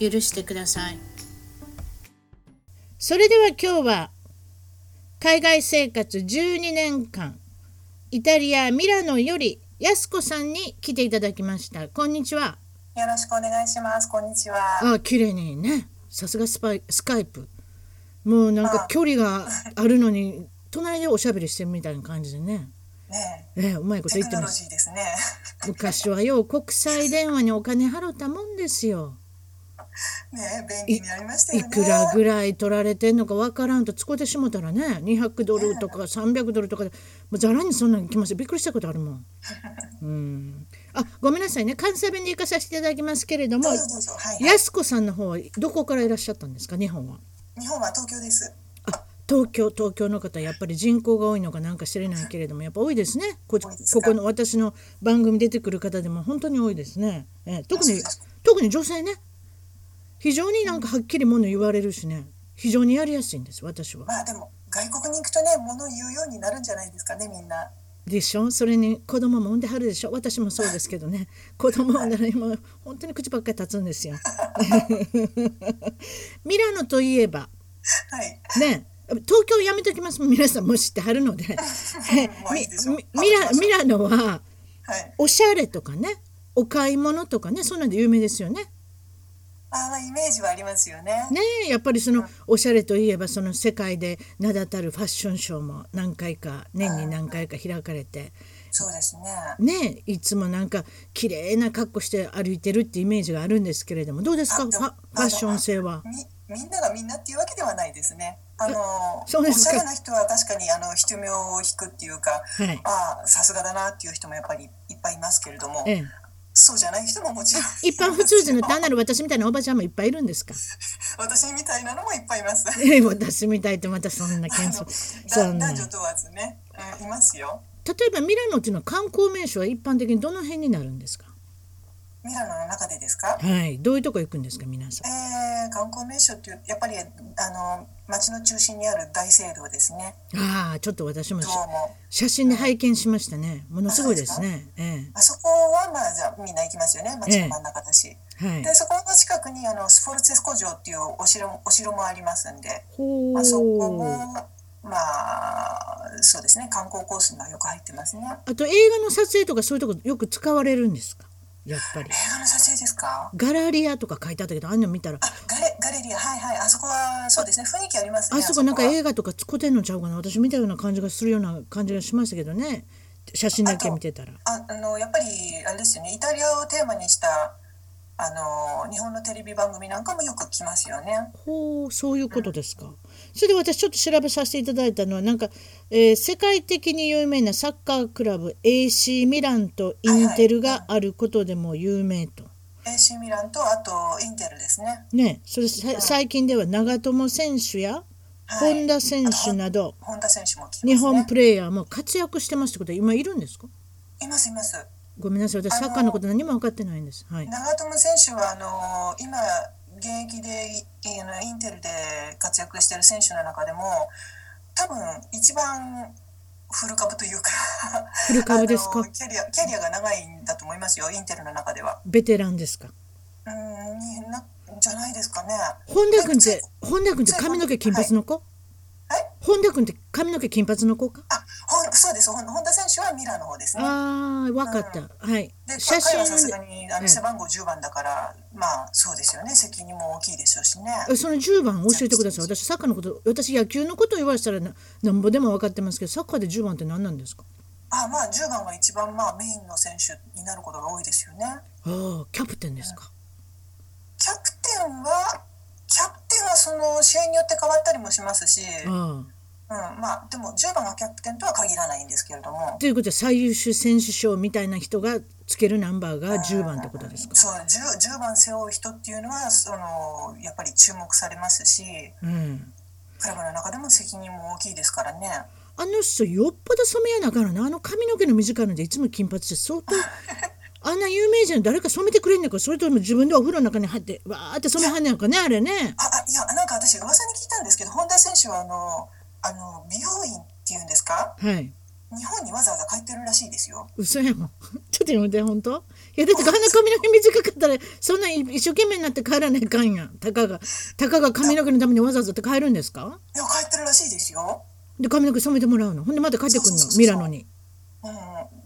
許してください。それでは今日は海外生活12年間イタリア・ミラノよりやすこさんに来ていただきました。こんにちは。よろしくお願いします。こんにちは。あ綺麗にね。さすがスパイスカイプ。もうなんか距離があるのに隣でおしゃべりしてるみたいな感じでね。ねえ。えうまいこと言ってます。ジーですね。昔はよう国際電話にお金払ったもんですよね便利になりましたね。くらぐらい取られてんのかわからんと使ってしもたらね200ドルとか300ドルとかでもうざらにそんなに来ましたびっくりしたことあるもん。うんあごめんなさいね関西弁で行かさせていただきますけれども。はい、はい。やすこさんの方はどこからいらっしゃったんですか？日本は。日本は東京です。あ東京東京の方やっぱり人口が多いのかなんか知れないけれどもやっぱ多いですねこここの私の番組出てくる方でも本当に多いですね、ええ特に特に女性ね非常になんかはっきりもの言われるしね。非常にやりやすいんです私は。まあでも外国に行くとね物を言うようになるんじゃないですかねみんな。でしょ？それに子供も産んではるでしょ？私もそうですけどね。子供産んだら今本当に口ばっかり立つんですよ。ミラノといえばはい。ね東京やめときます皆さんも知ってはるので。ミラミラノははい。おしゃれとかねお買い物とかねそんなんで有名ですよね。あまあイメージはありますよね。ねえやっぱりそのおしゃれといえばその世界で名だたるファッションショーも何回か年に何回か開かれてそうですね。ねえいつもなんか綺麗な格好して歩いてるってイメージがあるんですけれどもどうですか？ファファッション性は？みみんながみんなっていうわけではないですね。あのそうですかおしゃれな人は確かにあの人目を引くっていうか、はいああさすがだなっていう人もやっぱりいっぱいいますけれども、ええ、そうじゃない人ももちろん一般普通人の単なる私みたいなおばちゃんもいっぱいいるんですか？私みたいなのもいっぱいいます。ええ私みたいってまたそんな あ謙の遜そんなだ男女問わずね、うんいますよ。例えばミラノっていうのは観光名所は一般的にどの辺になるんですか？ミラノの中でですか？はいどういうとこ行くんですか皆さん？えー、観光名所っていうやっぱりあの町の中心にある大聖堂ですね。ああちょっと私も写真で拝見しましたね。ものすごいですね。えあそこはまあじゃあみんな行きますよね。町の真ん中だし。えはい。でそこの近くにあのスフォルツェスコ城っていうお城もお城もありますんで、ほまあ、そこうもまあそうですね。観光コースにはよく入ってますね。あと映画の撮影とかそういうとこよく使われるんですか？やっぱり。映画の撮影ですか？ガラリアとか書いてあったけどあんの見たら。あガレガレリア。はいはい。あそこはそうですね。雰囲気ありますね。あそこなんかは。映画とか使ってんのちゃうかな。私見たような感じがするような感じがしましたけどね。写真だけ見てたら。ああのやっぱりあれですよね。イタリアをテーマにしたあの日本のテレビ番組なんかもよく来ますよね。ほうそういうことですか。それで私ちょっと調べさせていただいたのはなんか、えー世界的に有名なサッカークラブ AC ミランとインテルがあることでも有名と。AC ミランとあとインテルですね。ねそれさ最近では長友選手やはい本田選手など本田選手も来てます日ね。本プレーヤーも活躍してますってことは今いるんですか？いますいます。ごめんなさい私サッカーのこと何も分かってないんです。はい、長友選手はあの今現役でインテルで活躍している選手の中でも多分一番フル株というかフル株ですか？キャリアキャリアが長いんだと思いますよインテルの中では。ベテランですか？うんになじゃないですかね。本田君って本田君って髪の毛金髪の子、はい。本田君って髪の毛金髪の子か？あほんそうです。本田選手はミラの方ですね。ああ、わかった。はい。で写彼はさすが真にあうんの背番号10番だから、まあそうですよね責任も大きいでしょうしね。えその10番教えてください。私サッカーのこと、私野球のこと言わせたらななんぼでも分かってますけど、サッカーで10番って何なんですか？あまあ10番が一番まあメインの選手になることが多いですよね。ああ、キャプテンですか？キャプテンはキャプテンはその試合によって変わったりもしますし、あううん、まあでも10番がキャプテンとは限らないんですけれども。ということは最優秀選手賞みたいな人がつけるナンバーが10番ってことですか？そう 10, 10番背負う人っていうのはそのやっぱり注目されますし。うん。クラブの中でも責任も大きいですからね。あの人よっぽど染めやなあからなあの髪の毛の短いのでいつも金髪して相当 あんな有名人誰か染めてくれんねんか。それとも自分でお風呂の中に入ってわーって染めはんねんかねあれね。ああいやなんか私噂に聞いたんですけど本田選手はあのあの美容院っていうんですか？はい。日本にわざわざ帰ってるらしいですよ。嘘やもん。ちょっとやめて本当？いやだってあんな髪の毛短かったらそんな一生懸命になって帰らないかんやん。たかがたかが髪の毛のためにわざわざって帰るんですか？いや帰ってるらしいですよ。で髪の毛染めてもらうの？ほんでまた帰ってくるの？ミラノに。うん、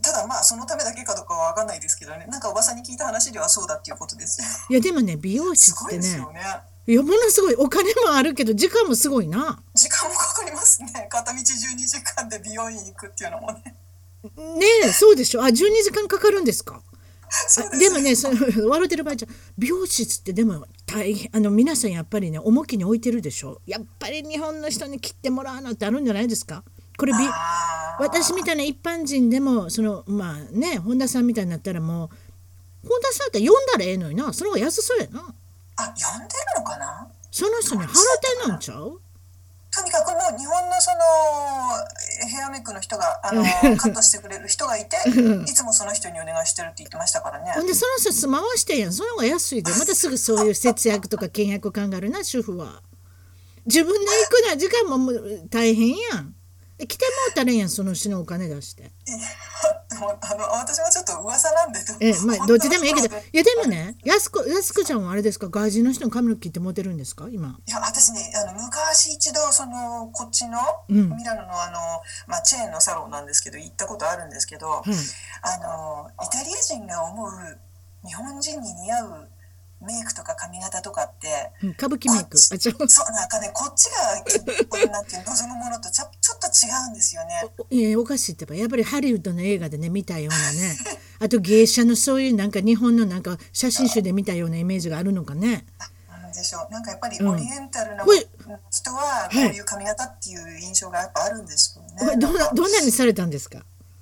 ただまあそのためだけかどうかは分かんないですけどね。なんか噂に聞いた話ではそうだっていうことです。いやでもね美容室すごいってねですよね。いやものすごいお金もあるけど時間もすごいな。時間もかかりますね片道12時間で美容院行くっていうのもね。ねえそうでしょ？あ12時間かかるんですか？です。でもねその 笑ってる場合じゃ美容室ってでも大変あの皆さんやっぱりね重きに置いてるでしょ？やっぱり日本の人に切ってもらうのってあるんじゃないですか？これ美私みたいな一般人でもそのまあね本田さんみたいになったらもう本田さんって読んだらええのにな。その方が安そうやな。あ呼んでるのかな？その人に払ってんのんちゃう？とにかくもう日本のそのえヘアメイクの人があのカットしてくれる人がいていつもその人にお願いしてるって言ってましたからね。ほんでその人住まわしてんやん。その方が安いで。またすぐそういう節約とか倹約考えるな主婦は。自分で行くな時間も大変やんで来てもうたらええやんその人のお金出して。でもあの私もちょっと噂なんでええまあどっちでもいいけどいやでもね安子安子ちゃんはあれですか？外人の人の髪の毛切ってモテるんですか？今。いや私ねあの昔一度そのこっちのうん。ミラノのあの、まあ、チェーンのサロンなんですけど行ったことあるんですけど、はい。あのイタリア人が思う日本人に似合うメイクとか髪型とかってうん歌舞伎メイク。そうなんかねこっちがなんていう望むものとちょ ちょっと違うんですよね。いやおかしいってば。やっぱりハリウッドの映画でね見たようなね。あと芸者のそういうなんか日本のなんか写真集で見たようなイメージがあるのかね。でしょう。なんかやっぱりうん。オリエンタルな人はこういう髪型っていう印象がやっぱあるんですよね。これどんどんなにされたんですか？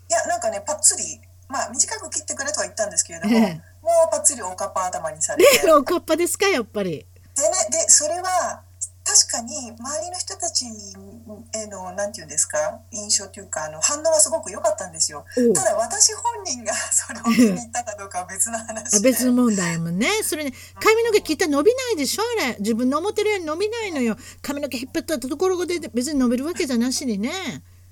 いやなんかねパッツリまあ短く切ってくれとは言ったんですけれども、ええ。もうパッツリおかっぱ頭にされて。おかっぱですかやっぱり。でねでそれは確かに周りの人たちへのなんていうんですか印象というかあの反応はすごく良かったんですよ。ただ私本人がそれを気に入ったかどうかは別の話別の問題もね。それね髪の毛切ったら伸びないでしょあれ。自分の思ってるように伸びないのよ。髪の毛引っ張ったところで別に伸びるわけじゃなしにね。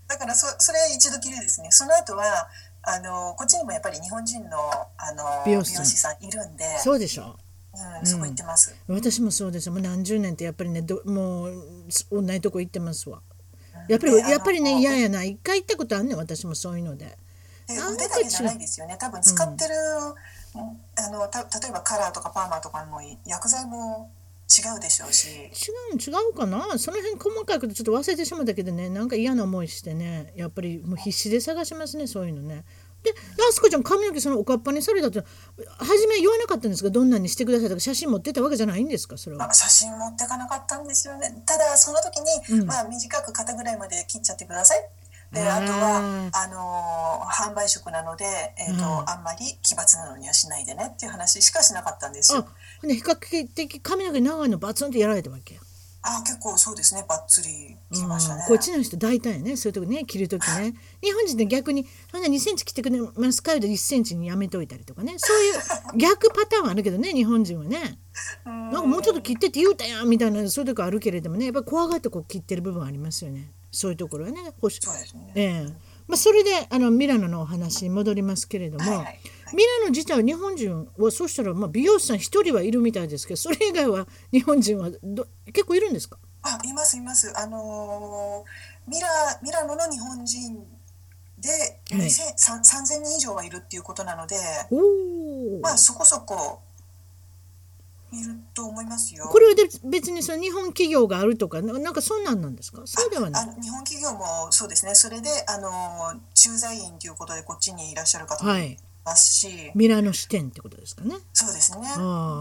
だからそそれ一度きりですね。その後はあのこっちにもやっぱり日本人のあの美容師さん。いるんで。そうでしょ？うん、そこ行ってます、私もそうですもう何十年ってやっぱりねどもう同じとこ行ってますわ。やっぱりやっぱりね嫌やな。一回行ったことあんねん私もそういうので。で腕だけじゃないですよね。多分使ってる、あのた例えばカラーとかパーマとかも薬剤も違うでしょうし。違う違うかな？その辺細かいことちょっと忘れてしまったけどね。なんか嫌な思いしてね。やっぱりもう必死で探しますねそういうのね。でやすこちゃん髪の毛そのおかっぱにされたって初め言わなかったんですか？どんなにしてくださいとか写真持ってたわけじゃないんですか？それは。あ写真持ってかなかったんですよね。ただその時に、うん。まあ、短く肩ぐらいまで切っちゃってくださいであとはあのー販売職なので、えーとうん。あんまり奇抜なのにはしないでねっていう話しかしなかったんですよ。あほん。で比較的髪の毛長いのバツンってやられたわけ？やあ結構そうですね。ばっつり切りましたね。うん。こっちの人大体ね。そういうとこね切る時ね。日本人って逆に「ほんな2センチ切ってくれますか?」で1センチにやめといたりとかね。そういう 逆パターンあるけどね日本人はね。うん。なんかもうちょっと切ってって言うたやんみたいなそういうとこあるけれどもね。やっぱり怖がってこう切ってる部分ありますよねそういうところはねほしそうですね。ええ。まあ、それであのミラノのお話に戻りますけれども、はいはいはい。ミラノ自体は日本人はそうしたらまあ美容師さん一人はいるみたいですけどそれ以外は日本人はど結構いるんですか？あいますいます。あのーミラミラノの日本人ではい。2000 3000人以上はいるっていうことなので、おお、まあそこそこと思いますよ。これはで別にその日本企業があるとかななんかそんなんなんですか？そうではない日本企業もそうですねそれであの駐在員ということでこっちにいらっしゃる方もはいますしミラノ支店ってことですかね？そうですね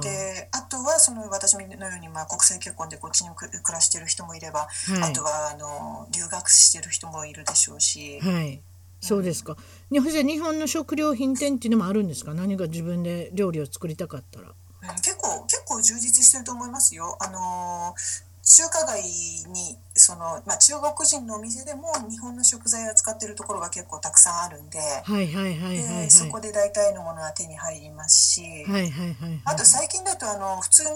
であとはその私のようにまあ国際結婚でこっちに暮らしてる人もいれば、はいあとはあの留学してる人もいるでしょうし、はい。そうですか。日本じゃあ日本の食料品店っていうのもあるんですか？何か自分で料理を作りたかったら。うん結構結構充実してると思いますよ。あの中華街にその、まあ、中国人のお店でも日本の食材を使ってるところが結構たくさんあるんで,、はいはいはいはいはい。でそこで大体のものは手に入りますし、はいはいはいはい。あと最近だとあの普通の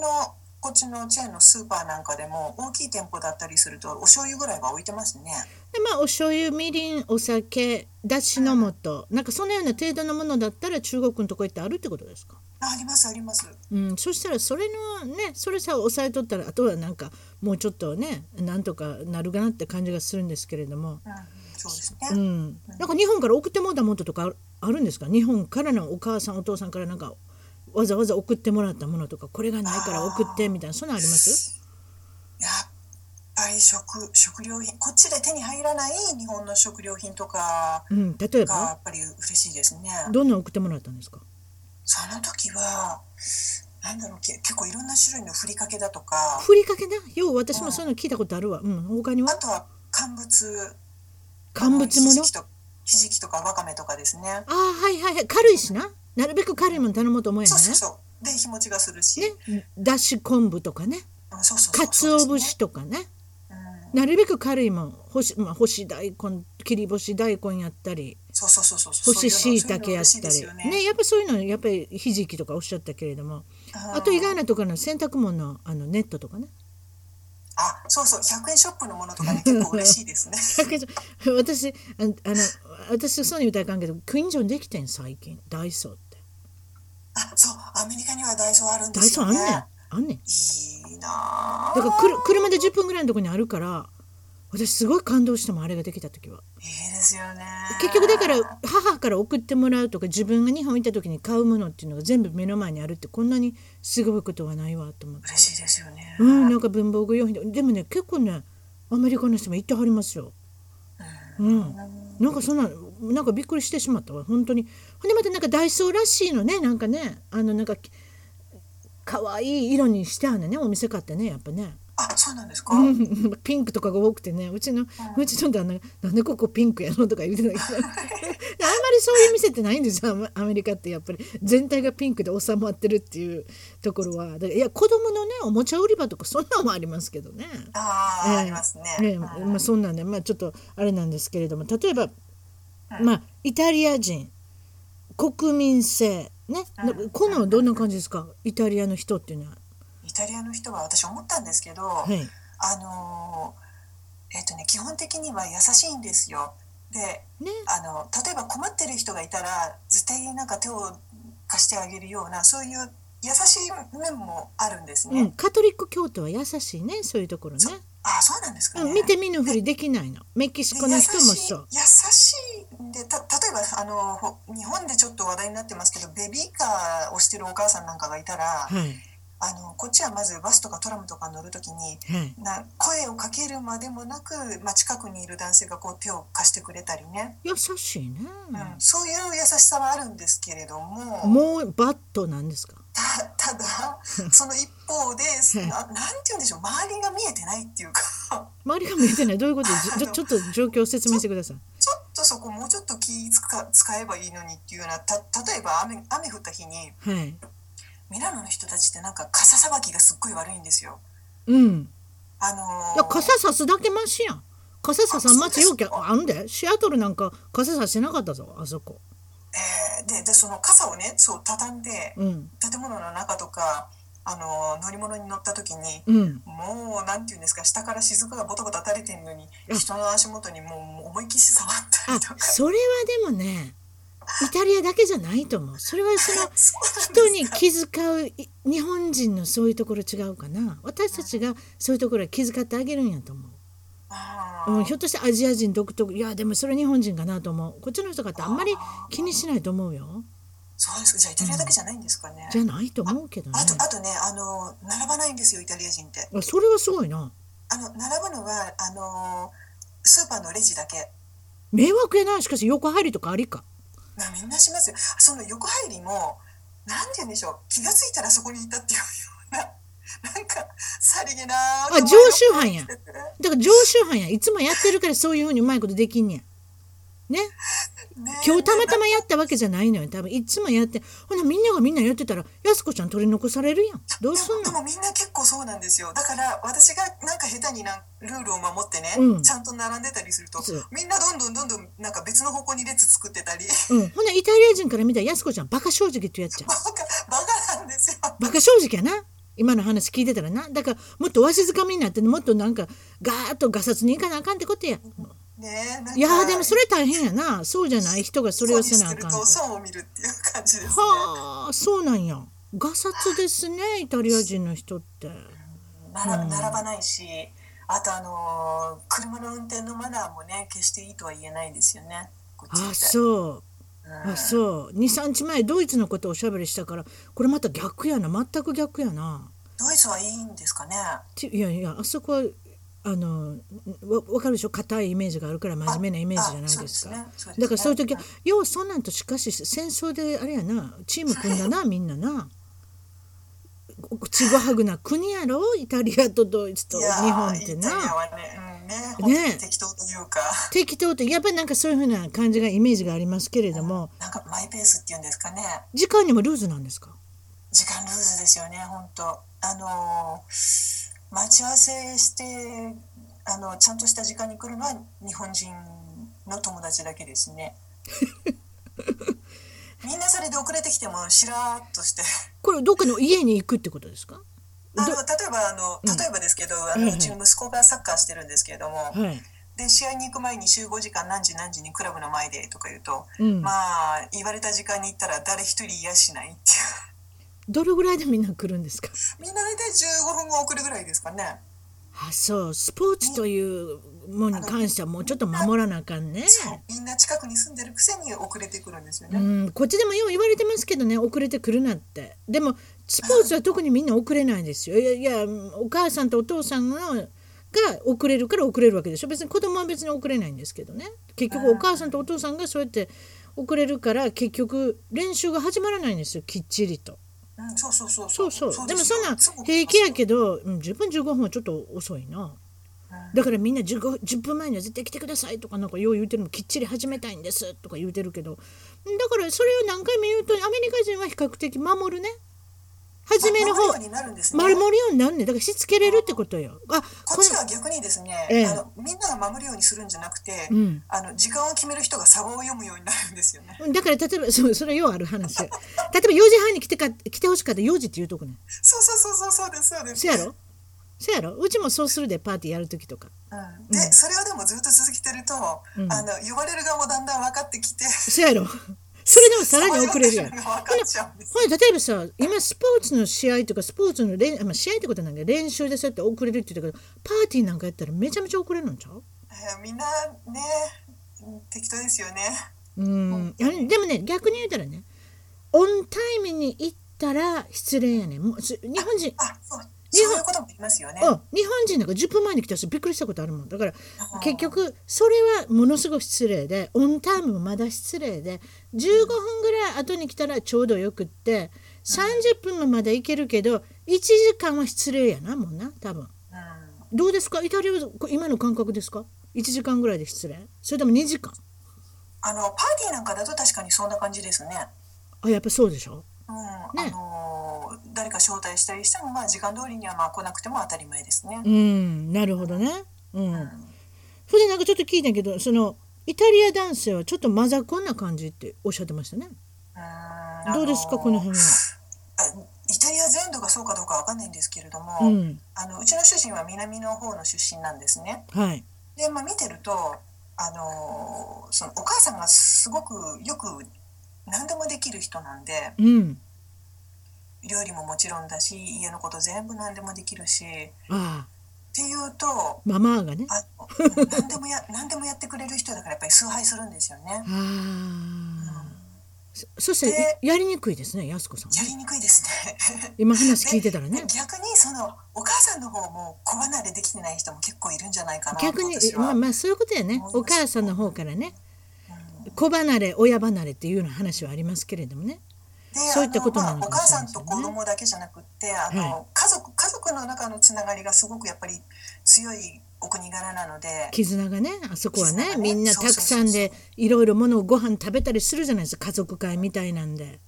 こっちのチェーンのスーパーなんかでも大きい店舗だったりするとお醤油ぐらいは置いてますね。でまあお醤油みりんお酒だしの素、なんかそのような程度のものだったら中国のとこ行ってあるってことですか？あありますあります。うん、そしたらそれのねそれさ抑えとったらあとはなんかもうちょっとねなんとかなるかなって感じがするんですけれども、うん、そうですね。うん、なんか日本から送ってもらったものとかあるんですか？日本からのお母さんお父さんからなんかわざわざ送ってもらったものとかこれがないから送ってみたいなそんなのあります？やっぱり食食料品こっちで手に入らない日本の食料品とかうん、例えがやばっぱり嬉しいですね。どんなの送ってもらったんですか？その時はなんだろうけ結構いろんな種類のふりかけだとかふりかけなよう私もそういうの聞いたことあるわ、うん、他には？あとは乾物。乾物もの？ひじきとかわかめとかですね。ああはいはいはい。軽いしな。なるべく軽いもの頼もうと思えへんね。そうそうそう。で日持ちがするし、ね。だし昆布とかね。かつお節とかね。うん、なるべく軽いもん。干し,、まあ、干し大根切り干し大根やったりそうそうそうそう。干し椎茸やったり。そういうの嬉しいですよね。やっぱそういうのやっぱりひじきとかおっしゃったけれども。あと意外なところの洗濯物のあのネットとかね。あそうそう。100円ショップのものとかね 結構嬉しいですね。私ああの私そうに言うたらあかんけど近所にできてん最近。ダイソーって。あそう。アメリカにはダイソーあるんでダイすよね。ソーあんねん。あんねん。いいなだからくる車で10分ぐらいのところにあるから私すごい感動したもんあれができた時は。いいですよね。結局だから母から送ってもらうとか自分が日本行った時に買うものっていうのが全部目の前にあるってこんなにすごいことはないわと思って。嬉しいですよね、うんなんか文房具用品。ででもね結構ねアメリカの人も行ってはりますよ。うん。なんかそんななんかびっくりしてしまったわ。本当に。ほんでまたなんかダイソーらしいのねなんかね。あのなんか可愛い色にしてあるのねお店買ってねやっぱねあそうなんですか、うん。ピンクとかが多くてねうちの、うちの旦那が「なんでここピンクやの?」とか言ってたけど。あんまりそういう店ってないんですよ。アメリカってやっぱり。全体がピンクで収まってるっていうところは。だからいや子供のねおもちゃ売り場とかそんなのもありますけどね。ああ、ええ。ありますね、ええ。うん。まあ、そんなんで、まあ、ちょっとあれなんですけれども。例えば、まあ、イタリア人。国民性。ね、うん。このどんな感じですか？イタリアの人っていうのは。イタリアの人は私思ったんですけど、はい。あのーえっ、とね基本的には優しいんですよ。でね。あの例えば困ってる人がいたら絶対なんか手を貸してあげるようなそういう優しい面もあるんですね、うん、カトリック教徒は優しいねそういうところね。あそうなんですかね、うん、見て見ぬふりできないの。メキシコの人もそう。優しいでた例えばあのほ日本でちょっと話題になってますけどベビーカーをしてるお母さんなんかがいたら、はいあのこっちはまずバスとかトラムとか乗るときにはい。な声をかけるまでもなく、まあ、近くにいる男性がこう手を貸してくれたりね、優しいね。うん、そういう優しさはあるんですけれどももうバットなんですか？たただ その一方でななんて言うんでしょう？周りが見えてないっていうか周りが見えてない？どういうこと？じょちょっと状況を説明してください。ちょっとそこもうちょっと気使使えばいいのにっていうようなた例えば雨雨降った日にはい。ミラノの人たちってなんか傘さばきがすっごい悪いんですよ。うん。あのーいや傘さすだけマシやん。傘ささん待ちようきゃあんでシアトルなんか傘さしてなかったぞあそこ。えーででその傘をねそう畳んでうん建物の中とかあの乗り物に乗った時にうん。もうなんていうんですか下から雫がボタボタ垂れてるのにあ人の足元にもう思いっきり触ったありとかそれはでもねイタリアだけじゃないと思う。それはその 人に気遣うい日本人のそういうところ違うかな。私たちがそういうところは気遣ってあげるんやと思う、うん、ひょっとしてアジア人独特いやでもそれ日本人かなと思う。こっちの人かってあんまり気にしないと思うよ。そうですか。じゃあイタリアだけじゃないんですかね、じゃないと思うけどね。あとあとねあの並ばないんですよイタリア人って。あそれはすごいな。あの並ぶのはあのスーパーのレジだけ。迷惑やな。しかし横入りとかありかなみんなしますよ。その横入りもなんて言うんでしょう。気がついたらそこにいたっていうようななんかさりげなあ常習犯やだから常習犯やいつもやってるからそういうふうにうまいことできんねや。ねね今日たまたまやったわけじゃないのよ。多分いつもやってほなみんながみんなやってたらやす子ちゃん取り残されるやん。どうすんの？でもみんな結構そうなんですよ。だから私がなんか下手になんルールを守ってね、うん。ちゃんと並んでたりするとみんなどんどんどんどんなんか別の方向に列作ってたり。うん。ほなイタリア人から見たらやす子ちゃんバカ正直ってやっちゃう。バ カバカなんですよ。バカ正直やな。今の話聞いてたらな。だからもっとわしづかみになってもっとなんかガーッとガサツにいかなあかんってことやねいやーでもそれ大変やな。そうじゃない？人がそれをせなあかん損を見るっていう感じですね。はあそうなんや。ガサツですねイタリア人の人って。並ぶ並ばないしあとあのー車の運転のマナーもね決していいとは言えないですよね。あそう。うん。あそう。23日前ドイツのことをおしゃべりしたからこれまた逆やな。全く逆やな。ドイツはいいんですかね？ちいやいやあそこはあのわわかるでしょ？硬いイメージがあるから真面目なイメージじゃないですか。だからそういう時はようそんなんとしかし戦争であれやなチーム組んだなみんなな。ちぐはぐな国やろイタリアとドイツと日本ってな。はね,、うん、ね適当というか、適当ってやっぱりなんかそういうふうな感じがイメージがありますけれども。なんかマイペースっていうんですかね。時間にもルーズなんですか？時間ルーズですよね本当。あのー待ち合わせしてあのちゃんとした時間に来るのは日本人の友達だけですね。みんなそれで遅れてきてもしらーっとして。これどっかの家に行くってことですか？あの例えばあのうん。例えばですけど、あのうちの息子がサッカーしてるんですけれども、はい、で試合に行く前に集合時間何時何時にクラブの前でとか言うと、うん。まあ言われた時間に行ったら誰一人いやしないっていうどれぐらいでみんな来るんですか？みんな大体15分後遅れぐらいですかね。あそう。スポーツというものに関してはもうちょっと守らなあかんね。みんな近くに住んでるくせに遅れてくるんですよね、うん、こっちでもよう言われてますけどね遅れてくるなって。でもスポーツは特にみんな遅れないですよ。いやいやお母さんとお父さんのが遅れるから遅れるわけでしょ。別に子供は別に遅れないんですけどね。結局お母さんとお父さんがそうやって遅れるから結局練習が始まらないんですよ。きっちりとうん、そうそうそうそう。そうでもすそんな平気やけど、うん、10分15分はちょっと遅いな。うん。だからみんな 15, 10分前には絶対来てくださいとかなんかよう言うてるのきっちり始めたいんですとか言うてるけど。だからそれを何回も言うとアメリカ人は比較的守るね初めの方守るようになるんですね。守るようになるねだからしつけれるってことよ。あここっちは逆にですね、ええ。あのみんなが守るようにするんじゃなくて、うん。あの時間を決める人がサバを読むようになるんですよね。のだから例えばそうそれようある話。例えば4時半に来てか来てほしかったら4時って言うとこね。そうそうそうそうそうですそうです。そやろ？そやろ？うちもそうするでパーティーやる時とか。うん、で、それをでもずっと続けてると、うん。あの呼ばれる側もだんだん分かってきて、そやろ？それでもさらに遅れるやん。ほら例えばさ今スポーツの試合とかスポーツの練、まあ、試合ってことなんだけど練習でそうやって遅れるって言ったけどパーティーなんかやったらめちゃめちゃ遅れるんちゃう？えーみんなね、うん適当ですよね。うん。あれでもね逆に言うたらねオンタイムに行ったら失礼やねん。もうす日本人あ、そう、そういうことも言いますよね。あ日本人なんか10分前に来たしびっくりしたことあるもん。だからうん結局それはものすごく失礼でオンタイムもまだ失礼で15分ぐらい後に来たらちょうどよくって30分もまだ行けるけど1時間は失礼やなもんな多分。うん。どうですか？イタリアはこ今の感覚ですか？1時間ぐらいで失礼？それとも2時間？あのパーティーなんかだと確かにそんな感じですね。あやっぱそうでしょ？うん、ね。あのー誰か招待したりしても、まあ、時間通りにはまあ来なくても当たり前ですね。うん。なるほどね。うん、うん。それでなんかちょっと聞いたけどそのイタリア男性はちょっとマザコンな感じっておっしゃってましたね。うん。どうですかこの辺は？あイタリア全土がそうかどうかわかんないんですけれども、うん。あのうちの主人は南の方の出身なんですね。はい。で、まあ、見てると、あのーそのお母さんがすごくよく何でもできる人なんでうん。料理ももちろんだし家のこと全部何でもできるしっあ。あていうとママがね。何でもや 何でもやってくれる人だからやっぱり崇拝するんですよね。ああ。そそしてでやりにくいですねやす子さんやりにくいですね。今話聞いてたらね。で逆にそのお母さんの方も子離れできてない人も結構いるんじゃないかなと逆にまあまあそういうことやね。お母さんの方からね子離れ親離れっていうような話はありますけれどもね。でそういったことなあのまあ、おのかもしれ母さんと子供だけじゃなくってあの、は家族家族の中のつながりがすごくやっぱり強いお国柄なので。絆がねあそこはねね。みんなたくさんでいろいろものをご飯食べたりするじゃないですか。家族会みたいなんで。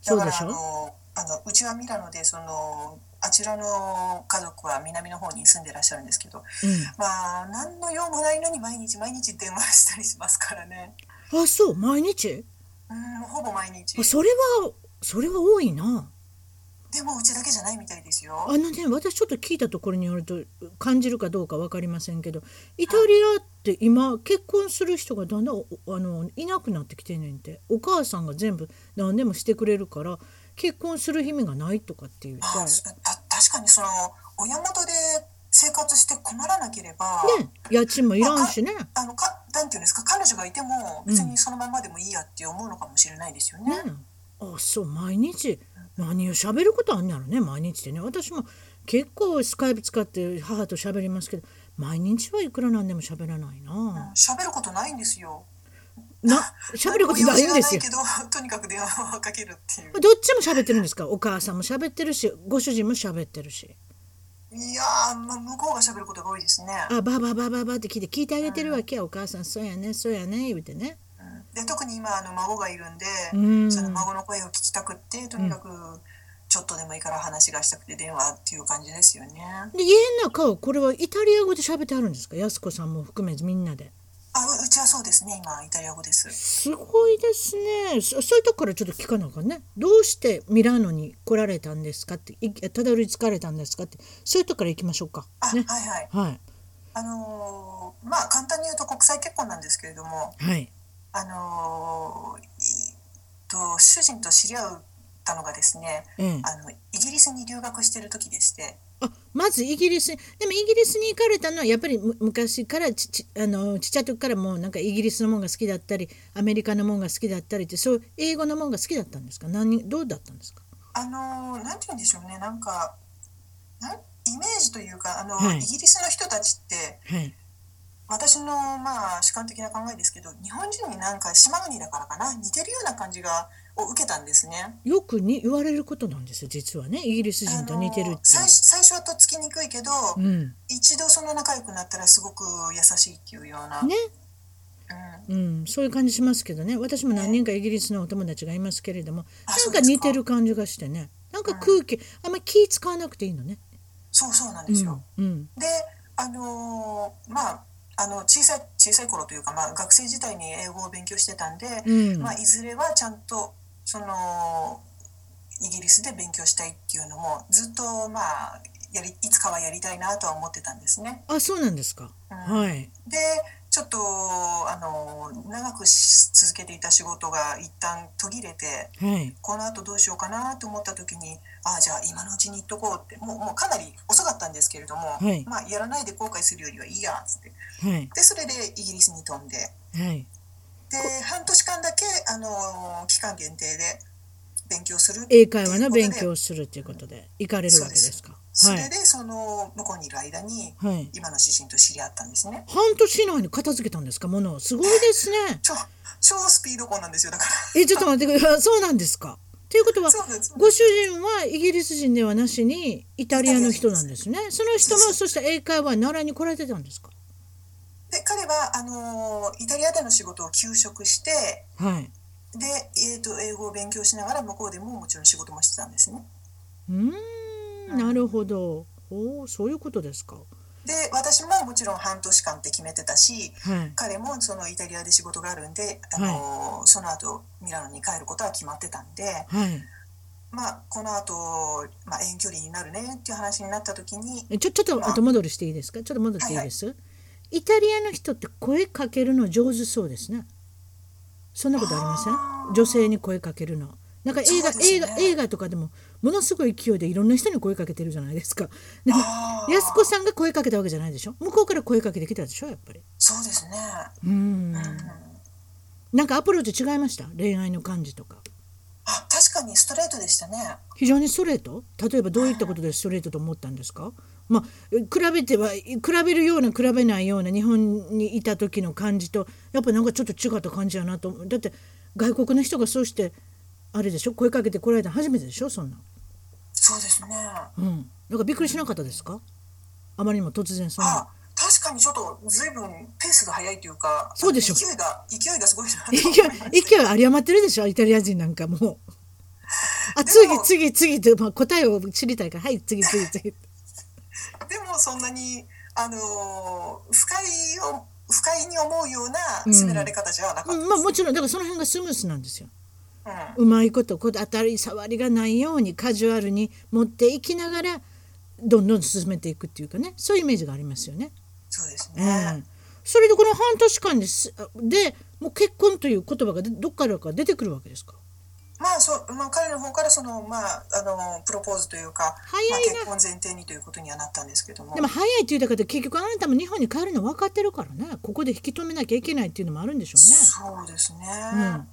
そうでしょ？あのうちはミラノでそのあちらの家族は南の方に住んでらっしゃるんですけど。まあ何の用もないのに毎日毎日電話したりしますからね。うん、あそう毎日？うんほぼ毎日。あそれはそれは多いな。でもうちだけじゃないみたいですよ。あのね私ちょっと聞いたところによると感じるかどうか分かりませんけどイタリアって今結婚する人がだんだんおあのいなくなってきてんねんて。お母さんが全部何でもしてくれるから結婚する暇がないとかっていう。あ確かにその親元で生活して困らなければ、ね家賃もいらんしね。あのかなんていうんですか彼女がいても別にそのままでもいいやって思うのかもしれないですよね。ねあそう毎日。何を喋ることあんねやろね毎日でね。私も結構スカイプ使って母と喋りますけど毎日はいくらなんでも喋らないな。喋ることないんですよ。な喋ることないんですよ。けどとにかく電話をかけるっていう。どっちも喋ってるんですか？お母さんも喋ってるしご主人も喋ってるしいやー、まあ、向こうが喋ることが多いですね。あバーバーバーバーバーって聞いて聞いてあげてるわけやお母さん。そうやねそうやね言うてね。で特に今あの孫がいるんで、うん。その孫の声を聞きたくってとにかくちょっとでもいいから話がしたくて電話っていう感じですよね。で家の中はこれはイタリア語で喋ってあるんですか？安子さんも含めみんなであううちはそうですね今イタリア語です。すごいですね。そそういうとこからちょっと聞かなあかんね。どうしてミラノに来られたんですかっていたどり着かれたんですかって。そういうとこから行きましょうか。あ、ね。はいはい。はい。あのーまあ簡単に言うと国際結婚なんですけれども、はい。あのーいと主人と知り合ったのがですね、ええ。あのイギリスに留学してる時でして、あまずイギリスにでもイギリスに行かれたのはやっぱりむ昔からちちあのちっちゃい時からもうなんかイギリスのもんが好きだったりアメリカのもんが好きだったりってそう英語のもんが好きだったんですか？何どうだったんですか？あのーなんて言うんでしょうね、なんかイメージというかあの、はい。イギリスの人たちってはい私のまあ主観的な考えですけど、日本人になんか島国だからかな似てるような感じがを受けたんですね。よくに言われることなんですよ実はね。イギリス人と似てるって。最初はとっつきにくいけど、うん。一度その仲良くなったらすごく優しいっていうような。ね。うん。うん、そういう感じしますけどね。私も何人かイギリスのお友達がいますけれどもあなんかか似てる感じがしてね。なんか空気、あんまり気使わなくていいのね。そうそうなんうんですよ。うん。で、あのーまああの小さい小さい頃というか、まあ、学生時代に英語を勉強してたんで、うんまあ、いずれはちゃんとそのイギリスで勉強したいっていうのもずっとまあやりいつかはやりたいなとは思ってたんですね。あそうなんですか。うんはい。でちょっとあの長くし続けていた仕事が一旦途切れてはい。この後どうしようかなと思った時にああじゃあ今のうちに言っとこうってもうもうかなり遅かったんですけれども、はいまあ、やらないで後悔するよりはいいやっつってはい。でそれでイギリスに飛んではい。で半年間だけあの期間限定で勉強する英会話の勉強をするということで行かれるわけですか？はいそれで。その向こうにいる間にはい。今の主人と知り合ったんですね半年以内に片付けたんですかものをすごいですね。超超スピード婚なんですよだからえちょっと待ってください。そうなんですか。ということはご主人はイギリス人ではなしにイタリアの人なんですね。その人もそして英会話習いに来られてたんですか？で彼はあのイタリアでの仕事を休職してはい。で、えー、と英語を勉強しながら向こうでももちろん仕事もしてたんですねうなるほど。おおそういうことですか。で私ももちろん半年間って決めてたしはい。彼もそのイタリアで仕事があるんで、あのその後ミラノに帰ることは決まってたんで、はい。まあ、この後、まあ遠距離になるねっていう話になった時にえちょちょっと後戻りしていいですか？ちょっと戻っていいです、イタリアの人って声かけるの上手そうですねそんなことありません？女性に声かけるのなんか映画、ね。映画映画とかでもものすごい勢いでいろんな人に声かけてるじゃないですか。でもあー安子さんが声かけたわけじゃないでしょ？向こうから声かけてきたでしょやっぱり。そうですね、うーん。うん。なんかアプローチ違いました？恋愛の感じとか。あ確かにストレートでしたね。非常にストレート？例えばどういったことでストレートと思ったんですか、まあ、比べては比べるような比べないような日本にいた時の感じとやっぱなんかちょっと違った感じやなと思う。だって外国の人がそうしてあれでしょ？声かけてこられたの初めてでしょ？そんな。そうですね。うん。なんかびっくりしなかったですか？あまりにも突然そんな。あ、確かにちょっとずいぶんペースが速いというか、そうでしょ。勢いが勢いがすごいなと勢い。勢いあり余ってるでしょ？イタリア人なんかもう。あで次も次次って、まあ、答えを知りたいから。はい次次次。でもそんなにあのー不快を不快に思うような詰められ方じゃなかったです。うんまあもちろんだからその辺がスムースなんですようまいことこう当たり障りがないようにカジュアルに持っていきながらどんどん進めていくっていうかねそういうイメージがありますよね。そうですえね。えそれでこの半年間ですでもう結婚という言葉がでどっからか出てくるわけですか？まあそうまあ彼の方からそのまああのプロポーズというか、早いなまあ、結婚前提にということにはなったんですけども。でも早いって言うだけで結局あなたも日本に帰るの分かってるからねここで引き止めなきゃいけないっていうのもあるんでしょうね。そうですね。うん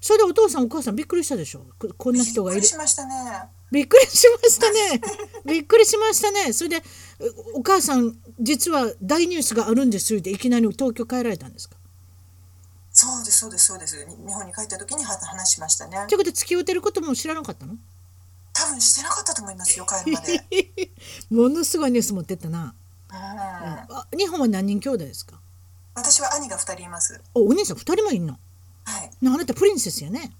それでお父さんお母さんびっくりしたでしょ？ここんな人がいる。びっくりしましたね。びっくりしましたね。びっくりしましたね。それでおお母さん実は大ニュースがあるんですっていきなり東京帰られたんですか？そうですそうですそうです。に日本に帰った時には話しましたね。という。ことで付き合ってることも知らなかったの？多分してなかったと思いますよ帰るまで。ものすごいニュース持ってったな、うん。あ日本は何人兄弟ですか？私は兄が二人います。おお兄さん2人もいんの？はい。なあなたプリンセスやね。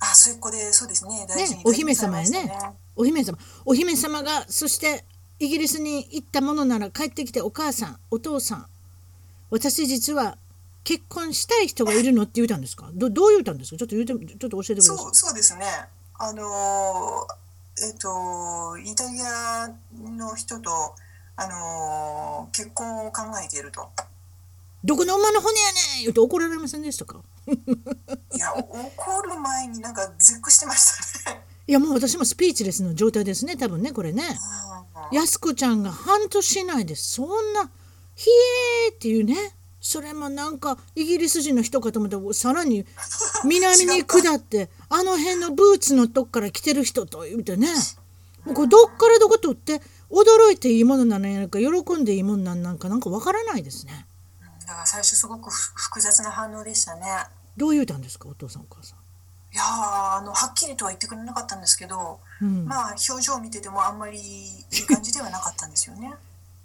あ、そういう子でそうですね。大事にお姫様やね。お姫様。お姫様がそしてイギリスに行ったものなら帰ってきてお母さんお父さん。私実は結婚したい人がいるのって言うたんですか？どどう言うたんですか？ちょっと言うてちょっと教えてください。そうそうですね。あのーえっ、とイタリアの人とあのー結婚を考えていると。どこの馬の骨やねん！言うと怒られませんでしたか？いやお怒る前になんか絶句してましたね。いやもう私もスピーチレスの状態ですね多分ねこれね。うん。やす子ちゃんが半年以内でそんな「ひえー」っていうね。それもなんかイギリス人の人かと思ったらさらに 南に下ってあの辺のブーツのとこから来てる人と言うてね。もうこれどっからどこ取って驚いていいものなのやか喜んでいいものなんなんかなんかわからないですねだから最初すごくふ複雑な反応でしたね。どう言うたんですか？お父さんお母さん。いやーあのはっきりとは言ってくれなかったんですけど、うん、まあ表情を見ててもあんまりいい感じではなかったんですよね。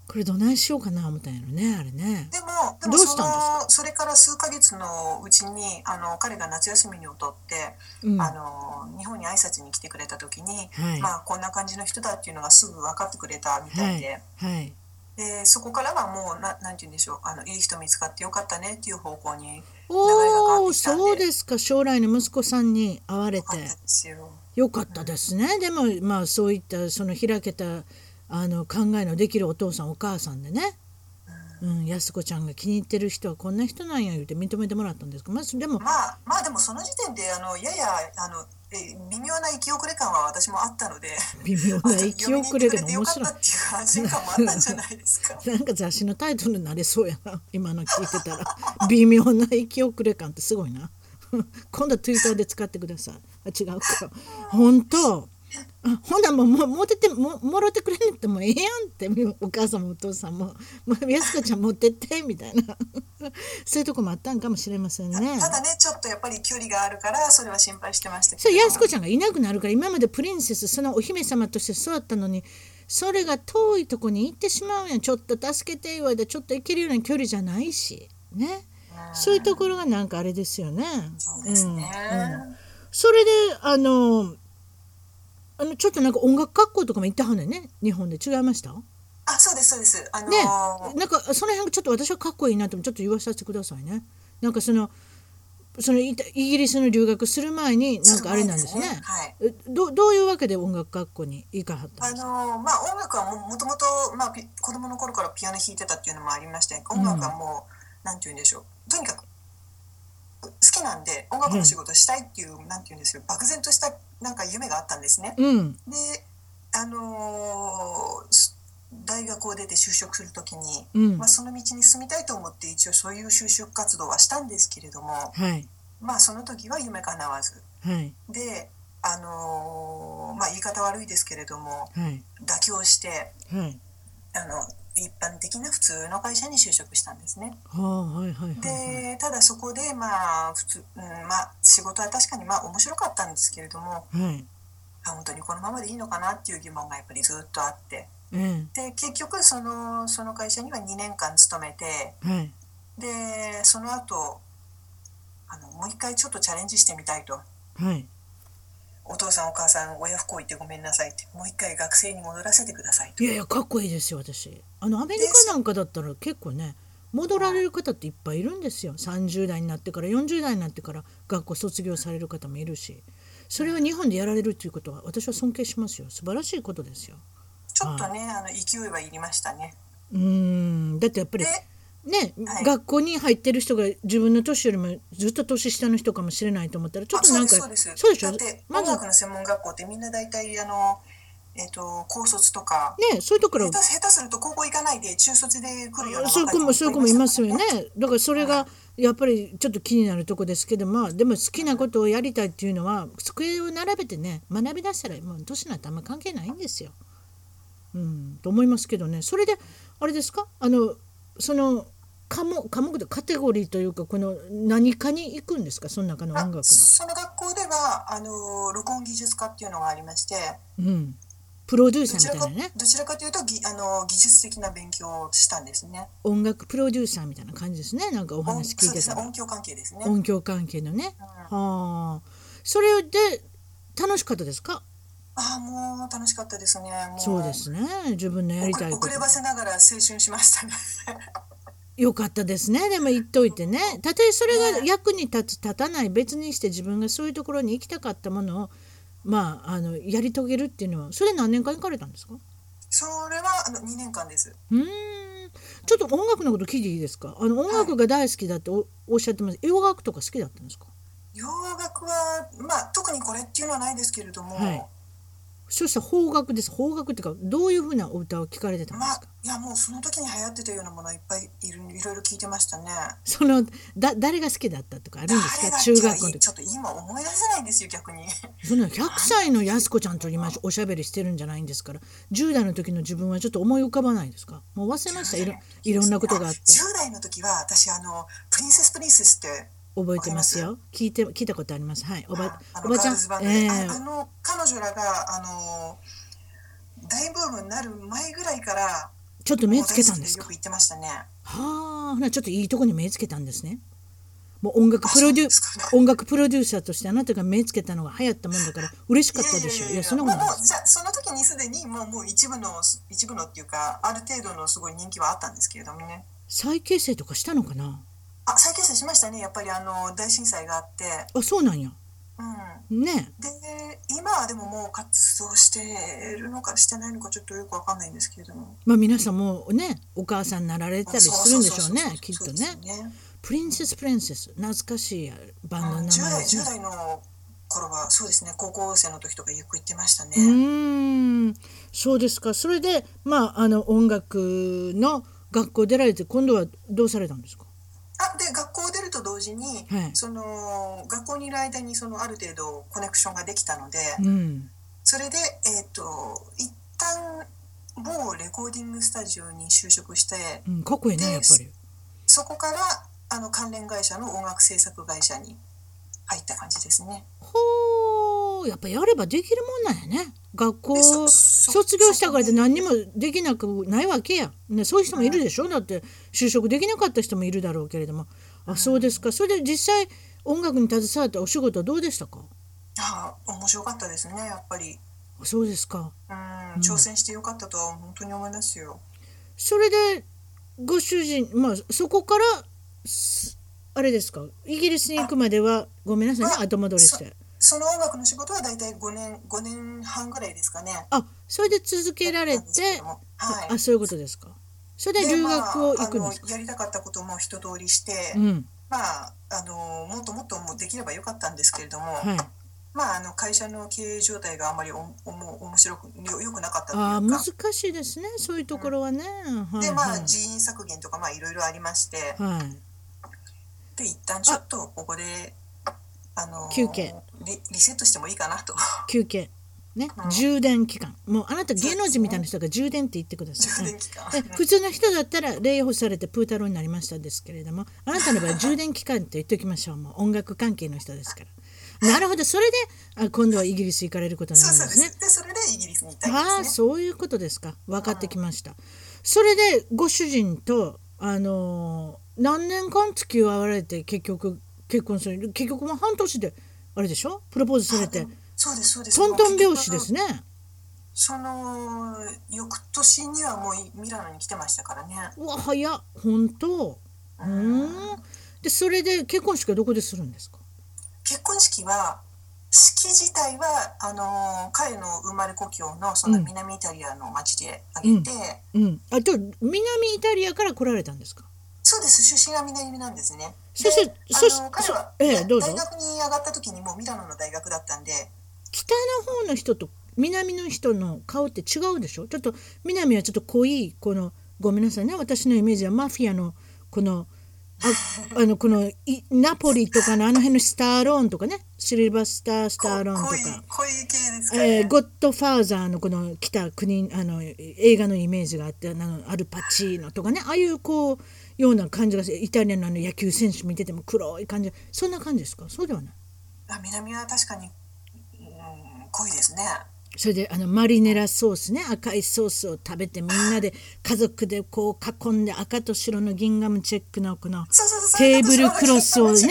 これどないしようかな思ったんやろねあれね。でもでもそどうしたんですか？のそれから数ヶ月のうちにあの彼が夏休みを取って、うん、あの日本に挨拶に来てくれた時に、はいまあこんな感じの人だっていうのがすぐ分かってくれたみたいで。はいでそこからはもうななんて言うんでしょうあのいい人見つかってよかったねっていう方向に流れが変わおおってきたんで。そうですか。将来の息子さんに会われて。よかったですよ。よかったですね、でもまあそういったその開けたあの考えのできるお父さんお母さんでね、うん、安子ちゃんが気に入ってる人はこんな人なんや言うて認めてもらったんですけど、まあ、でもまあまあでもその時点であのややあのえ微妙な生き遅れ感は私もあったので。微妙な生き遅れでも面白い 安心感もあったんじゃないですか。なんか雑誌のタイトルになりそうやな。今の聞いてたら。微妙な生き遅れ感ってすごいな。今度はツイッターで使ってください。あ違うか。本当。あほんならもうもてってももろてくれんってもうええやんって。お母さんもお父さんも「もうやす子ちゃん持ってって」みたいな。そういうとこもあったんかもしれませんね。ただねちょっとやっぱり距離があるからそれは心配してましたけそどれやす子ちゃんがいなくなるから今までプリンセスそのお姫様として育ったのにそれが遠いとこに行ってしまうや。んちょっと助けて言われてちょっと行けるような距離じゃないし。ね。そういうところがなんかあれですよね。そうですね、うん。うんそれであのあのちょっとなんか音楽学校とかも行ったはんねんね。日本で。違いました？あそうですそうです。あのーね。なんかその辺がちょっと私はかっこいいなと思ちょっと言わさせてくださいね。なんかそのそのイギリスの留学する前になんかあれなんですね。そうはいえどどういうわけで音楽学校に行かはったんあですか？のーまあ音楽はももともと、まあ、ピ子供の頃からピアノ弾いてたっていうのもありまして音楽はもう、なんて言うんでしょうとにかく好きなんで音楽の仕事したいっていう、なんて言うんですよ漠然としたなんか夢があったんですね。うんであのーす大学を出て就職するときに、うん。まあ、その道に進みたいと思って一応そういう就職活動はしたんですけれどもはい。まあその時は夢叶わず。はい。であのまあ、言い方悪いですけれどもはい。妥協してはい。あの一般的な普通の会社に就職したんですね。はあはいはいはいはい。でただそこでまあ普通、うんまあ、仕事は確かにまあ面白かったんですけれどもはい。あ本当にこのままでいいのかなっていう疑問がやっぱりずっとあってえで結局そのその会社には2年間勤めてえはい。でその後あのもう一回ちょっとチャレンジしてみたいと。はい。お父さんお母さん親不孝言ってごめんなさいって。もう一回学生に戻らせてくださいと。いやいやかっこいいですよ私。あのアメリカなんかだったら結構ね戻られる方っていっぱいいるんですよ。30代になってから40代になってから学校卒業される方もいるし。それを日本でやられるっていうことは私は尊敬しますよ。素晴らしいことですよちょっとねあの勢いはいりましたね。うーん。だってやっぱりでね、はい。学校に入ってる人が自分の年よりもずっと年下の人かもしれないと思ったらちょっとなんかそうですそうでしょ？だってまず音楽の専門学校ってみんな大体あのえっ、と高卒とかねそういうところ。下手下手すると高校行かないで中卒で来るようなそういう子もそういう子もいますよね。だからそれがやっぱりちょっと気になるとこですけどまあでも好きなことをやりたいっていうのは机を並べてね学び出したらもう年なんてあんま関係ないんですよ。うん、と思いますけどね。それであれですか？あのその科目科目でカテゴリーというかこの何かに行くんですか？その中の音楽の。その学校ではあの録音技術科っていうのがありまして。うん、プロデューサーみたいなね。どちらかというとぎあの技術的な勉強をしたんですね。音楽プロデューサーみたいな感じですね。なんかお音話聞そいうてたら。音響関係ですね。音響関係のね。うん。はあ。それで楽しかったですか？ああもう楽しかったですね。もそうですね。自分のやりたいこと。遅ればせながら青春しましたね。よかったですね。でも言っといてね。たとえそれが役に立つ立たない別にして自分がそういうところに行きたかったものをまああのやり遂げるっていうのはそれ何年間行かれたんですか？それはあの2年間です。うーん。ちょっと音楽のこと聞いていいですか？あの音楽が大好きだっておおっしゃってます。洋楽とか好きだったんですか？洋楽はまあ特にこれっていうのはないですけれども、はいそしたら邦楽です。邦楽っていうかどういうふうなお歌を聞かれてたんでまあすかいやもうその時に流行ってたようなものはいっぱいいるいろいろ聞いてましたね。そのだ誰が好きだったとかあるんですか？中学校の時。ちょっと今思い出せないんですよ逆に。そんな100歳の安子ちゃんと今おしゃべりしてるんじゃないんですから10代の時の自分はちょっと思い浮かばないですか？もう忘れました？いろいろんなことがあって。10代の時は私あのプリンセスプリンセスって覚えてますよ。聞いて聞いたことあります。はい。おばあおばちゃん。ええ。ああの彼女らがあの大ブームになる前ぐらいからちょっと目つけたんですか？よく言ってましたね。はあ。ほなちょっといいとこに目つけたんですね。もう音楽あプロデューそうですか音楽プロデューサーとしてあなたが目つけたのが流行ったもんだから嬉しかったでしょう。いやそんなことない。じゃあその時にすでにもうもう一部の一部のっていうかある程度のすごい人気はあったんですけれどもね。再結成とかしたのかな？あ再結成しましたね。やっぱりあの大震災があって、あそうなんや。うん、ね。で今はでももう活動してるのかしてないのかちょっとよくわかんないんですけれども。まあ皆さんもねお母さんになられたりするんでしょうねきっとね。ねプリンセスプリンセス懐かしいバンドの名10代10前ですね。代の頃はそうですね。高校生の時とかよく言ってましたね、うーん。そうですか。それでまああの音楽の学校出られて今度はどうされたんですか？あで学校を出ると同時に、はいその学校にいる間にそのある程度コネクションができたので、うんそれでえっ、と一旦某レコーディングスタジオに就職してうん、かっこいいねでやっぱり。そこからあの関連会社の音楽制作会社に入った感じですね。ほーやっぱやればできるもんなんやね。学校卒業したからって何にもできなくないわけや、ね、そういう人もいるでしょ。だって就職できなかった人もいるだろうけれども。あそうですか。それで実際音楽に携わったお仕事はどうでしたか？あ面白かったですねやっぱり。あそうですか。うん挑戦してよかったとは本当に思いますよ。それでご主人まあそこからすあれですか？イギリスに行くまではごめんなさいねあ後戻りしてその音楽の仕事は大体5年5年半ぐらいですかね。あそれで続けられてはい。あそういうことですか。それで留学を行くんですか、まあやりたかったことも一通りして、うん。まああのもっともっともできればよかったんですけれども、はい。まああの会社の経営状態があまりおおも面白くよよくなかったというか。ああ難しいですねそういうところはね、はいでまあはい。人員削減とかまあいろいろありまして、はい。で一旦ちょっとここであの休憩。リリセットしてもいいかなと。休憩。ね、充電期間。もうあなた芸能人みたいな人が充電って言ってください、充電普通の人だったら礼保されてプー太郎になりましたですけれどもあなたの場合 充電期間って言っておきましょう。もう音楽関係の人ですから。なるほど。それであ今度はイギリス行かれることになるんですね。それでイギリスに行ったんああですね。そういうことですか。分かってきました。それでご主人とあのー何年間付き合われて結局結婚する。結局もう半年であれでしょ？プロポーズされて。そうですそうです。トントン拍子ですね。その翌年にはもうミラノに来てましたからね。うわ早っ。本当？うん。でそれで結婚式はどこでするんですか？結婚式は式自体はあの彼の生まれ故郷のその南イタリアの町であげて、うん。あと南イタリアから来られたんですか？そうです。出身が南なんですね。そしてでそしあの彼は、そええどうぞ。大学に上がった時にもうミラノの大学だったんで。北の方の人と南の人の顔って違うでしょ？ちょっと南はちょっと濃いこのごめんなさいね。私のイメージはマフィアのこのあ あのこのいナポリとかのあの辺のスターローンとかね。シルバスター・スターローンとか。濃えー、ゴッドファーザーのこの来た国あの映画のイメージがあってあのアルパチーノとかね。ああいうこうような感じがイタリアのあの野球選手見てても黒い感じ。そんな感じですか？そうではない。あ南は確かに、うん、濃いですね。それであのマリネラソースね。赤いソースを食べてみんなで家族でこう囲んで赤と白のギンガムチェックのこのテーブルクロスをね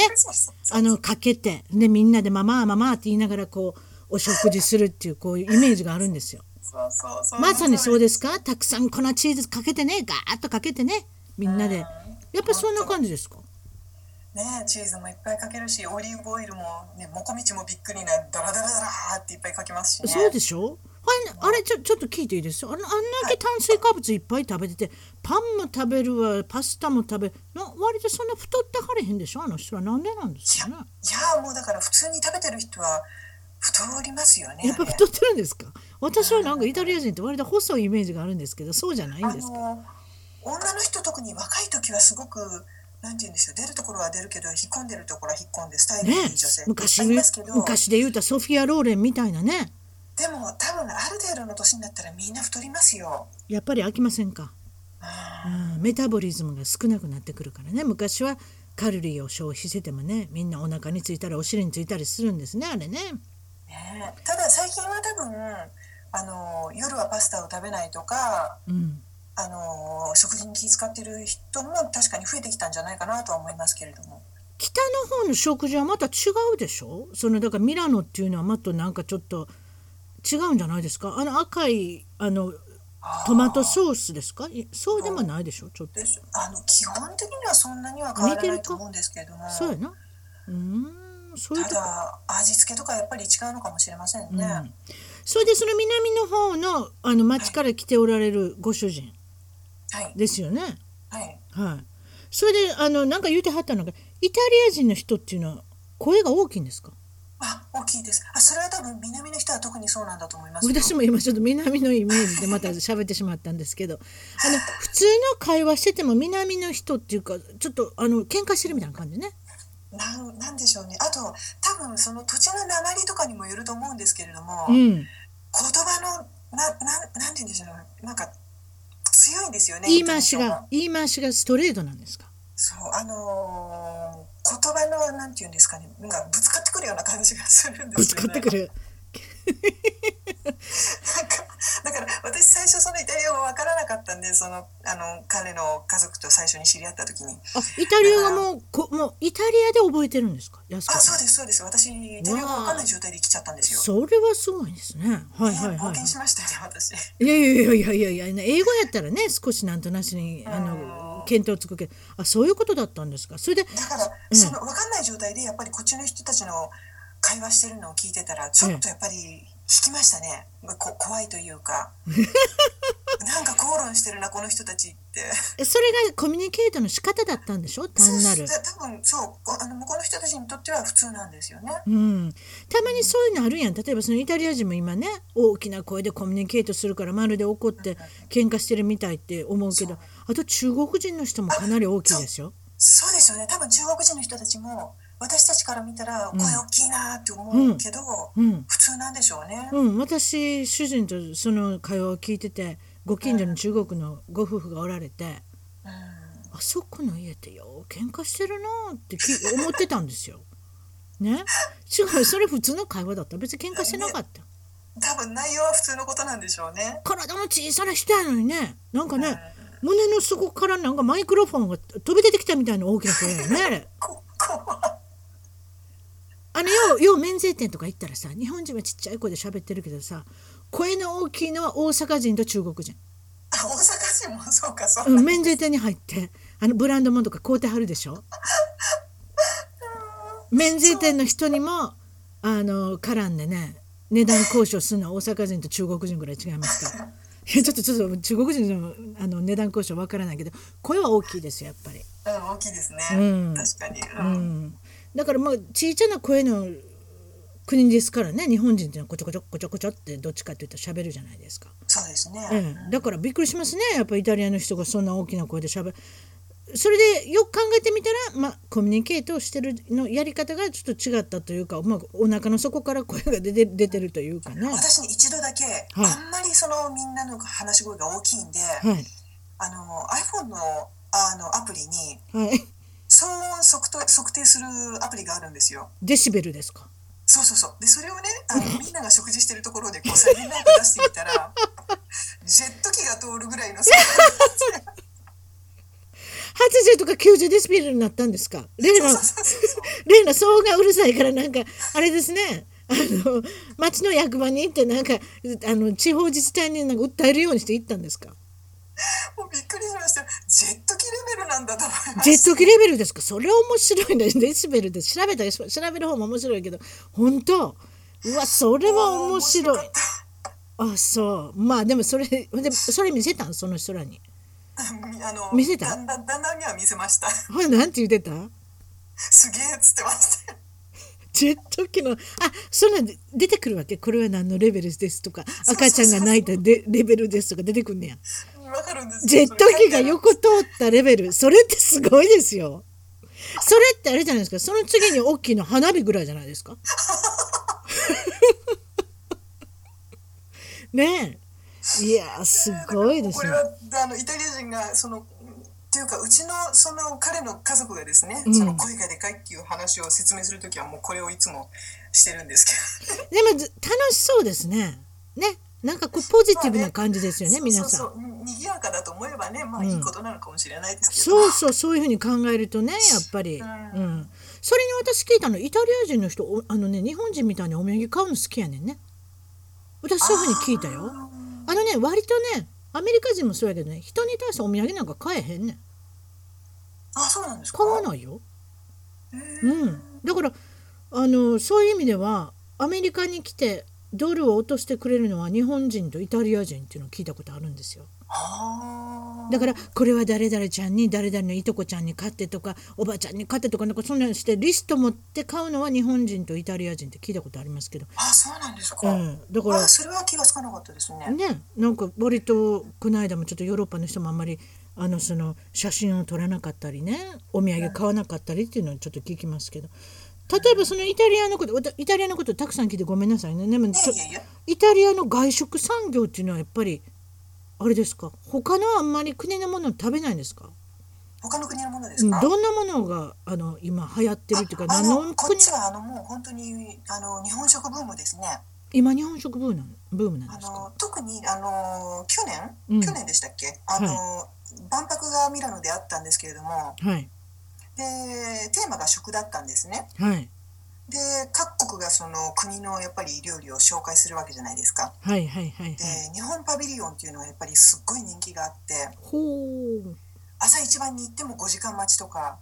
あのかけてでみんなでママママって言いながらこうお食事するっていうこういうイメージがあるんですよ。そうそうそうまさにそうですか？たくさん粉チーズかけてねガーッとかけてねみんなでやっぱそんな感じですか？ねチーズもいっぱいかけるしオリーブオイルもねもこみちもびっくりなダラダラダラーっていっぱいかけますしね。そうでしょ？はいあれちょちょっと聞いていいですよ？あのあんだけ炭水化物いっぱい食べててパンも食べるわパスタも食べな割とそんな太ってはれへんでしょ？あの人は。なんでなんですかね？いやもうだから普通に食べてる人は太りますよねやっぱ太ってるんですか？私はなんかイタリア人って割と細いイメージがあるんですけどそうじゃないんあですか？の女の人特に若い時はすごくなんて言うんですよ出るところは出るけど引っ込んでるところは引っ込んでスタイルのいいね女性。昔いっぱいいますけど。昔で言うたソフィア・ローレンみたいなね。でも多分ある程度の年になったらみんな太りますよ。やっぱり飽きませんか、うん、メタボリズムが少なくなってくるからね。昔はカロリーを消費しててもねみんなお腹についたりお尻についたりするんですねあれね。ね。ただ最近は多分あの夜はパスタを食べないとかうんあの食事に気遣ってる人も確かに増えてきたんじゃないかなとは思いますけれども。北の方の食事はまた違うでしょ？そのだからミラノっていうのはまたなんかちょっと違うんじゃないですか？あの赤いあのトマトソースですか？いそうでもないでしょ？ちょっと。であの基本的にはそんなには変わらないと思うんですけれども。そうやな。うーんそういうただ味付けとかやっぱり違うのかもしれませんね。うん。それでその南の方のあの町から来ておられるご主人。はいですよね。はい。はい。それであのなんか言うてはったのがイタリア人の人っていうのは声が大きいんですか？あ大きいです。あそれは多分南の人は特にそうなんだと思いますよ私も今ちょっと南のイメージでまた喋ってしまったんですけど あの普通の会話してても南の人っていうかちょっとあの喧嘩してるみたいな感じね。なんなんでしょうね。あと多分その土地の訛りとかにもよると思うんですけれども、うん。言葉のなななんて言うんでしょう。なんか強いんですよね言い回しが言い回しがストレートなんですか？そうあのー言葉のなんて言うんですかねなんかぶつかってくるような感じがするんですよね。ぶつかってくる。なんか だから私最初そのイタリア語わからなかったんでそのあの彼の家族と最初に知り合った時に。あイタリアがもうこもうイタリアで覚えてるんですか？あそうですそうです。私イタリア語わかんない状態で来ちゃったんですよ。それはすごいですね。はいはい冒はい、険しましたよね私。いやいやいやいやいや英語やったらね少しなんとなしにあの見当つくけど。あそういうことだったんですか？それでだから、その分かんない状態でやっぱりこっちの人たちの会話してるのを聞いてたらちょっとやっぱり引きましたね、こ怖いというか。なんか口論してるなこの人たちって。えそれがコミュニケートの仕方だったんでしょ？単なる。そう多分そう。あの向こうの人たちにとっては普通なんですよね。うん、たまにそういうのあるやん。例えばそのイタリア人も今ね大きな声でコミュニケートするからまるで怒って喧嘩してるみたいって思うけどあと中国人の人もかなり大きいですよ。そうですよね。多分中国人の人たちも私たちから見たらうん声大きいなって思うけど、うん普通なんでしょうね。うん、私主人とその会話を聞いててご近所の中国のご夫婦がおられて、うんあそこの家ってよう喧嘩してるなってき思ってたんですよ。ね？違うそれ普通の会話だった別に喧嘩してなかった。多分内容は普通のことなんでしょうね。体の小さな人やのにねなんかうんね胸の底からなんかマイクロフォンが飛び出てきたみたいな大きな声やねあれ。あのようよう免税店とか行ったらさ日本人はちっちゃい声で喋ってるけどさ声の大きいのは大阪人と中国人。あ大阪人もそうかそううん、免税店に入ってあのブランド物とか買うてはるでしょ？免税店の人にもあの絡んでね値段交渉するのは大阪人と中国人ぐらい違いますから。いやちょっとちょっと中国人のあの値段交渉わからないけど声は大きいですよやっぱり、うん、大きいですね、うん。確かに、ううんん、だからまあ小さな声の国ですからね日本人っていうのはこちょこちょこちょこちょってどっちかっていうと喋るじゃないですか。そうですね、ええ、だからびっくりしますね。やっぱイタリアの人がそんな大きな声でしゃべそれでよく考えてみたら、まあ、コミュニケートをしてるのやり方がちょっと違ったというか、まあ、お腹の底から声が出て出てるというかね。私に一度だけ、あんまりそのみんなの話し声が大きいんで、はい。あの iPhone のあのアプリにはい、騒音測定測定するアプリがあるんですよ。デシベルですか？そうそうそう。で、それをね、あの みんなが食事してるところでこうさりげなく出してみたら、ジェット機が通るぐらいの騒音80とか90デシベルになったんですか？例の例の騒音がうるさいからなんかあれですね。あの町の役場に行ってなんかあの地方自治体になんか訴えるようにして行ったんですか？もうびっくりしました。ジェット機レベルなんだと思いました。ジェット機レベルですか？それ面白いね。デシベルで調べたら調べる方も面白いけど。本当？うわそれは面白い。あそう。まあでもそれでそれ見せたん？その人らに。たあの見せた？だんだんだんだんには見せました。ほらなんて言ってた？すげえっつってました。よ。ジェット機のあそんな出てくるわけ？これは何のレベルですとか。赤ちゃんが泣いたでレベルですとか出てくんねやわかるんですジェット機が横通ったレベル。それってすごいですよ。それってあれじゃないですか。その次に大きいの花火ぐらいじゃないですか。ねえ。いやすごいですねこれはあのイタリア人がそのっていうかうちのその彼の家族がですね、うん。その声がでかいっていう話を説明するときはもうこれをいつもしてるんですけど、でもず楽しそうですね。ねなんかこうポジティブな感じですよね、皆さん。そうそうそうにぎやかだと思えばねまあいいことなのかもしれないですけど、そうそうそういうふうに考えるとねやっぱり、ううん。んそれに私聞いたのイタリア人の人おあのね日本人みたいにお土産買うの好きやねんね。私そういうふうに聞いたよ。あのね割とねアメリカ人もそうやけどね人に対してお土産なんか買えへんねん。あそうなんですか？買わないよ、うん、だからあのそういう意味ではアメリカに来てドルを落としてくれるのは日本人とイタリア人っていうのを聞いたことあるんですよ。だからこれは誰々ちゃんに誰々のいとこちゃんに買ってとかおばちゃんに買ってとかなんかそんなのしてリスト持って買うのは日本人とイタリア人って聞いたことありますけど、あそうなんですか、うん、だからあそれは気がつかなかったですね、ねなんか割とこの間もちょっとヨーロッパの人もあんまりあのその写真を撮らなかったりねお土産買わなかったりっていうのをちょっと聞きますけど例えばそのイタリアのことイタリアのことたくさん聞いてごめんなさいね。でもイタリアの外食産業っていうのはやっぱりあれですか？他のあんまり国のものを食べないんですか？他の国のものでうん。すか、どんなものがあの今流行ってるっていうかあ何のこっちはあのもう本当にあの日本食ブームですね。今日本食ブームなんブームなんあですか？の特にあの去年、うん。去年でしたっけ？あの、万博がミラノであったんですけれどもはいでテーマが食だったんですね。はい。で各国がその国のやっぱり料理を紹介するわけじゃないですか。はいはいはいはい。で日本パビリオンっていうのはやっぱりすっごい人気があって。朝一番に行っても5時間待ちとか。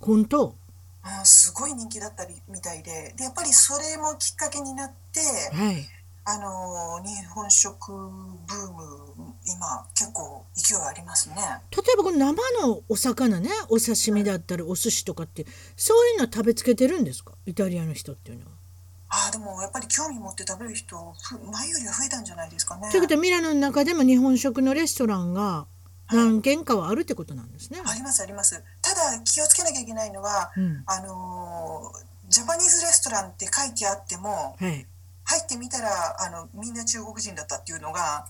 本当？うん、すごい人気だったりみたいで。でやっぱりそれもきっかけになって、はい。あのー日本食ブーム今結構勢いありますね。例えばこの生のお魚ねお刺身だったりお寿司とかってそういうの食べつけてるんですか？イタリアの人っていうのは。ああでもやっぱり興味持って食べる人ふ前よりは増えたんじゃないですかね。ということはミラノの中でも日本食のレストランが何軒かはあるってことなんですね。ありますあります。たただ気をつけなきゃいけないのは、うんあのージャパニーズレストランって書いてあってもはい入ってみたらあのみんな中国人だったっていうのが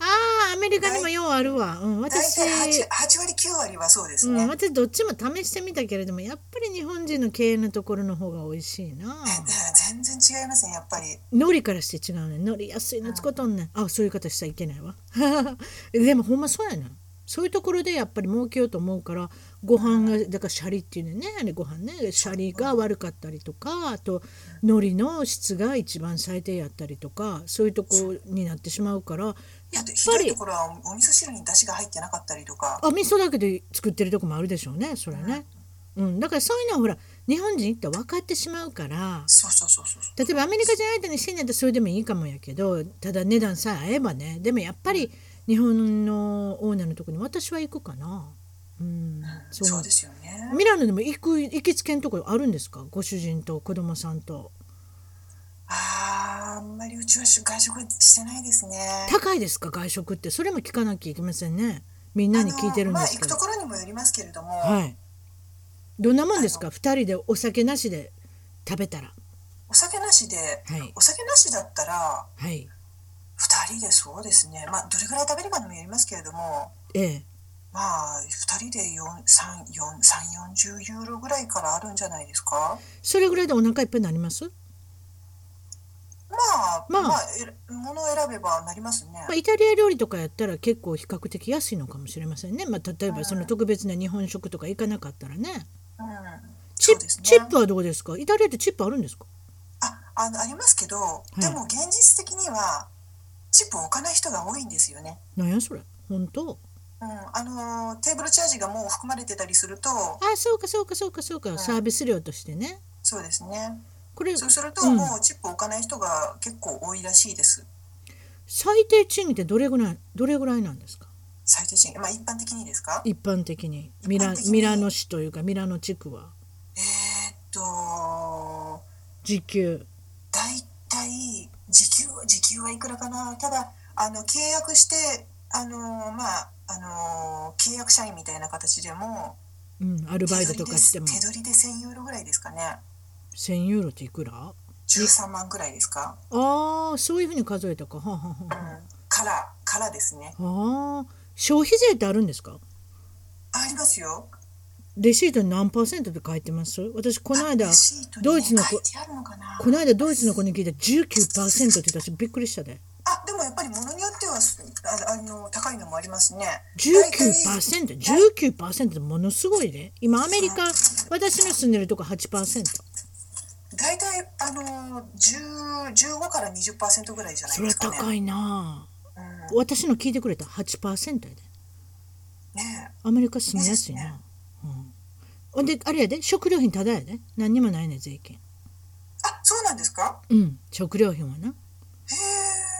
ああアメリカにもようあるわ、うん、大私体 8, 8割9割はそうですね。うん、私どっちも試してみたけれどもやっぱり日本人の経営のところの方が美味しいな。え全然違いますねやっぱり。海苔からして違うね。海苔安いの使うとんねん。あそういう方しちゃいけないわ。でもほんまそうやねん。そういうところでやっぱり儲けようと思うからご飯がだからシャリっていうねあれご飯ね。シャリが悪かったりとかあと海苔の質が一番最低やったりとかそういうとこになってしまうからやっひぱりところはおお味噌汁に出汁が入ってなかったりとか。あ味噌だけで作ってるとこもあるでしょうねそれね、うん、だからそういうのはほら日本人って分かってしまうから。そうそうそうそうそう。例えばアメリカ人相手にしてんやったらそれでもいいかもやけどただ値段さえ合えばね。でもやっぱり日本のオーナーのとこに私は行くかな。うん、そう。そうですよね。ミラノでも行く行きつけんとこあるんですか？ご主人と子供さんと。あーあんまりうちは外食してないですね。高いですか？外食って。それも聞かなきゃいけませんね。みんなに聞いてるんですけど、行くところにもよりますけれども、はい。どんなもんですか？二人でお酒なしで食べたら。お酒なしで、はい。お酒なしだったらはい。2人でそうですね。まあどれぐらい食べるかにもよりますけれども。ええ。まあ2人で340ユーロぐらいからあるんじゃないですか？それぐらいでお腹いっぱいになります、まあまあ。まあ、え物を選べばなりますね、まあ、イタリア料理とかやったら結構比較的安いのかもしれませんね、まあ、例えばその特別な日本食とか行かなかったらね。うん、チッね。チップはどうですか？イタリアってチップあるんですか？ああのありますけど、い。でも現実的にはチップを置かない人が多いんですよね、なんやそれ？本当？うん、あのテーブルチャージがもう含まれてたりするとあそうかそうかそうかそうか、サービス料としてね。そうですねこれそうすると、うん。もうチップを置かない人が結構多いらしいです。最低賃金ってどれぐらいどれぐらいなんですか？最低賃金まあ一般的にですか？一般的に。ミラミラノ市というかミラノ地区は。えーっと時給。大体時給時給はいくらかな？ただあの契約してあのまああの契約社員みたいな形でもうんアルバイトとかしても。手取りで手取りで1000ユーロぐらいですかね1000ユーロっていくら？あ13万ぐらいですか、あーそういうふうに数えたか。はあはあはうんあ、からからですね。ああ消費税ってあるんですか？ありますよ。レシートに何パーセントって書いてます？私この間ドイツの子この間ドイツの子に聞いたら19%って私びっくりしたで。あでもやっぱり物によってはああの高いのもありますね。19%、19%ってものすごいで。今アメリカ、私の住んでるとこ8%。大体あの10 15から20%ぐらいじゃないですかね。高いなうん私の聞いてくれた8%やで。ねアメリカ住みやすいな。うん。ほんで、あれやで、食料品ただやで。何にもないね、税金。あそうなんですか？うん、食料品はな。へ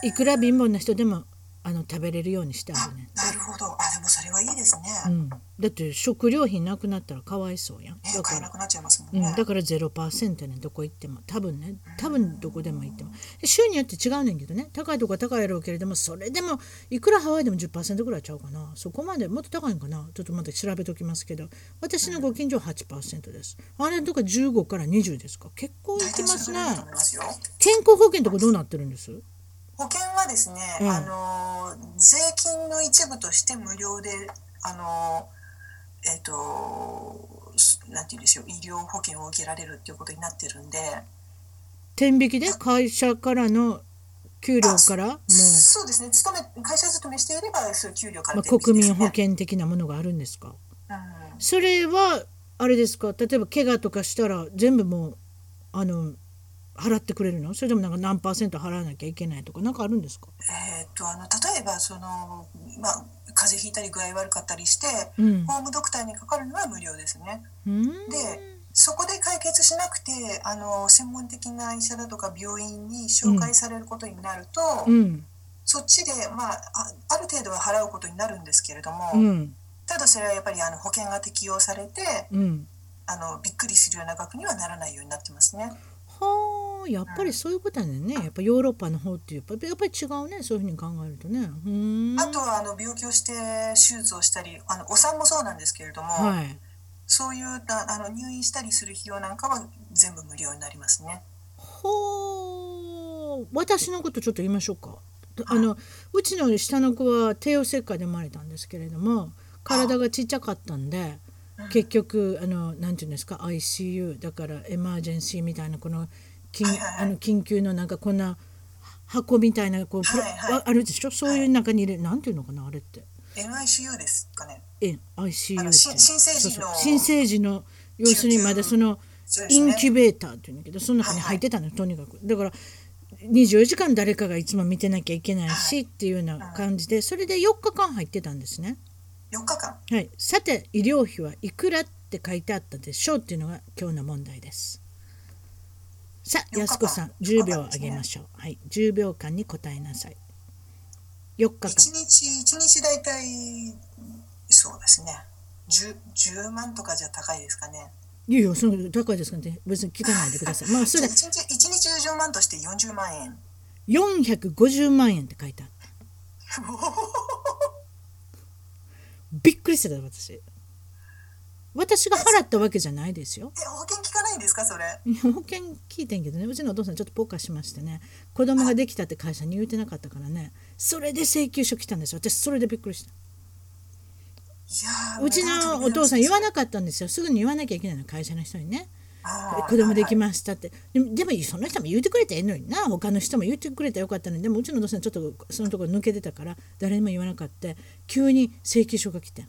え。いくら貧乏な人でもあの食べれるようにしてああるね。もそれはいいですね。うん。だって食料品なくなったらかわいそうやん。ねだから。買えなくなっちゃいますもんね。うん、だから0%やねんどこ行っても多分ね多分どこでも行っても。州によって違うねんけどね。高いとこは高いやろうけれどもそれでもいくらハワイでも10%ぐらいちゃうかな。そこまでもっと高いんかな。ちょっとまた調べときますけど。私のご近所は8%です。あれとか15から20ですか。結構行大きますね。健康保険とかどうなってるんです？保険はですね、うん。あの税金の一部として無料であのえっ、とすなんて言うんですよ医療保険を受けられるっていうことになってるんで。天引きで？会社からの給料から？もう、そうですね。勤め会社勤めしていればそういう給料からまあ、国民保険的なものがあるんですか？うん。それはあれですか？例えば怪我とかしたら全部もうあの払ってくれるの？それともなんか何パーセント払わなきゃいけないとか？なんかあるんですか？えーっとあの例えばその、まあ、風邪ひいたり具合悪かったりして、うん。ホームドクターにかかるのは無料ですね。うん。でそこで解決しなくてあの専門的な医者だとか病院に紹介されることになると、うん。そっちで、まあ、あある程度は払うことになるんですけれども、うん。ただそれはやっぱりあの保険が適用されてうん。あのびっくりするような額にはならないようになってますね。はあやっぱりそういうことやねんね。やっぱヨーロッパの方ってやっぱやっぱり違うね。そういうふうに考えるとね。うん。あとはあの病気をして手術をしたりあのお産もそうなんですけれども、はい。そういうたあの入院したりする費用なんかは全部無料になりますね。ほう私のことちょっと言いましょうか。あのうちの下の子は帝王切開で生まれたんですけれども体がちっちゃかったんで結局あのなんていうんですか ICU だからエマージェンシーみたいなこの緊はいはいはい。あの緊急のなんかこんな箱みたいなこう、はいはい。ああるでしょ？そういう中に入れる、なんていうのかなあれって？NICU ですかね。え ICU って。あのし新生児のそうそう。新生児の要するにまだそのインキュベーターっていうんだけどその中に入ってたの、とにかく。だから24時間誰かがいつも見てなきゃいけないし、っていうような感じでそれで4日間入ってたんですね。4日間。はい、さて医療費はいくらって書いてあったでしょうっていうのが今日の問題です。さあ4日間安子さん4 10秒あげましょう。はい10秒間に答えなさい。4日間1日、一日大体、そうですね。10, 10万とかじゃ高いですかね。いやいやその高いですかね別に聞かないでください。まあそれ 1日一日10万として40万円。450万円って書いてあった。びっくりしてた私。私が払ったわけじゃないですよ。え、保険効かないんですか、それ？保険聞いてんけどね。うちのお父さんちょっとポカしましてね。子供ができたって会社に言うてなかったからね。それで請求書来たんですよ。私それでびっくりした。いやーうちのお父さん言わなかったんですよ。すぐに言わなきゃいけないの会社の人にね。子供できまましたって。でもでもその人も言うてくれてええのにな。他の人も言ってくれたらよかったのに。でもうちのお父さんちょっとそのところ抜けてたから誰にも言わなかった。急に請求書が来て。ん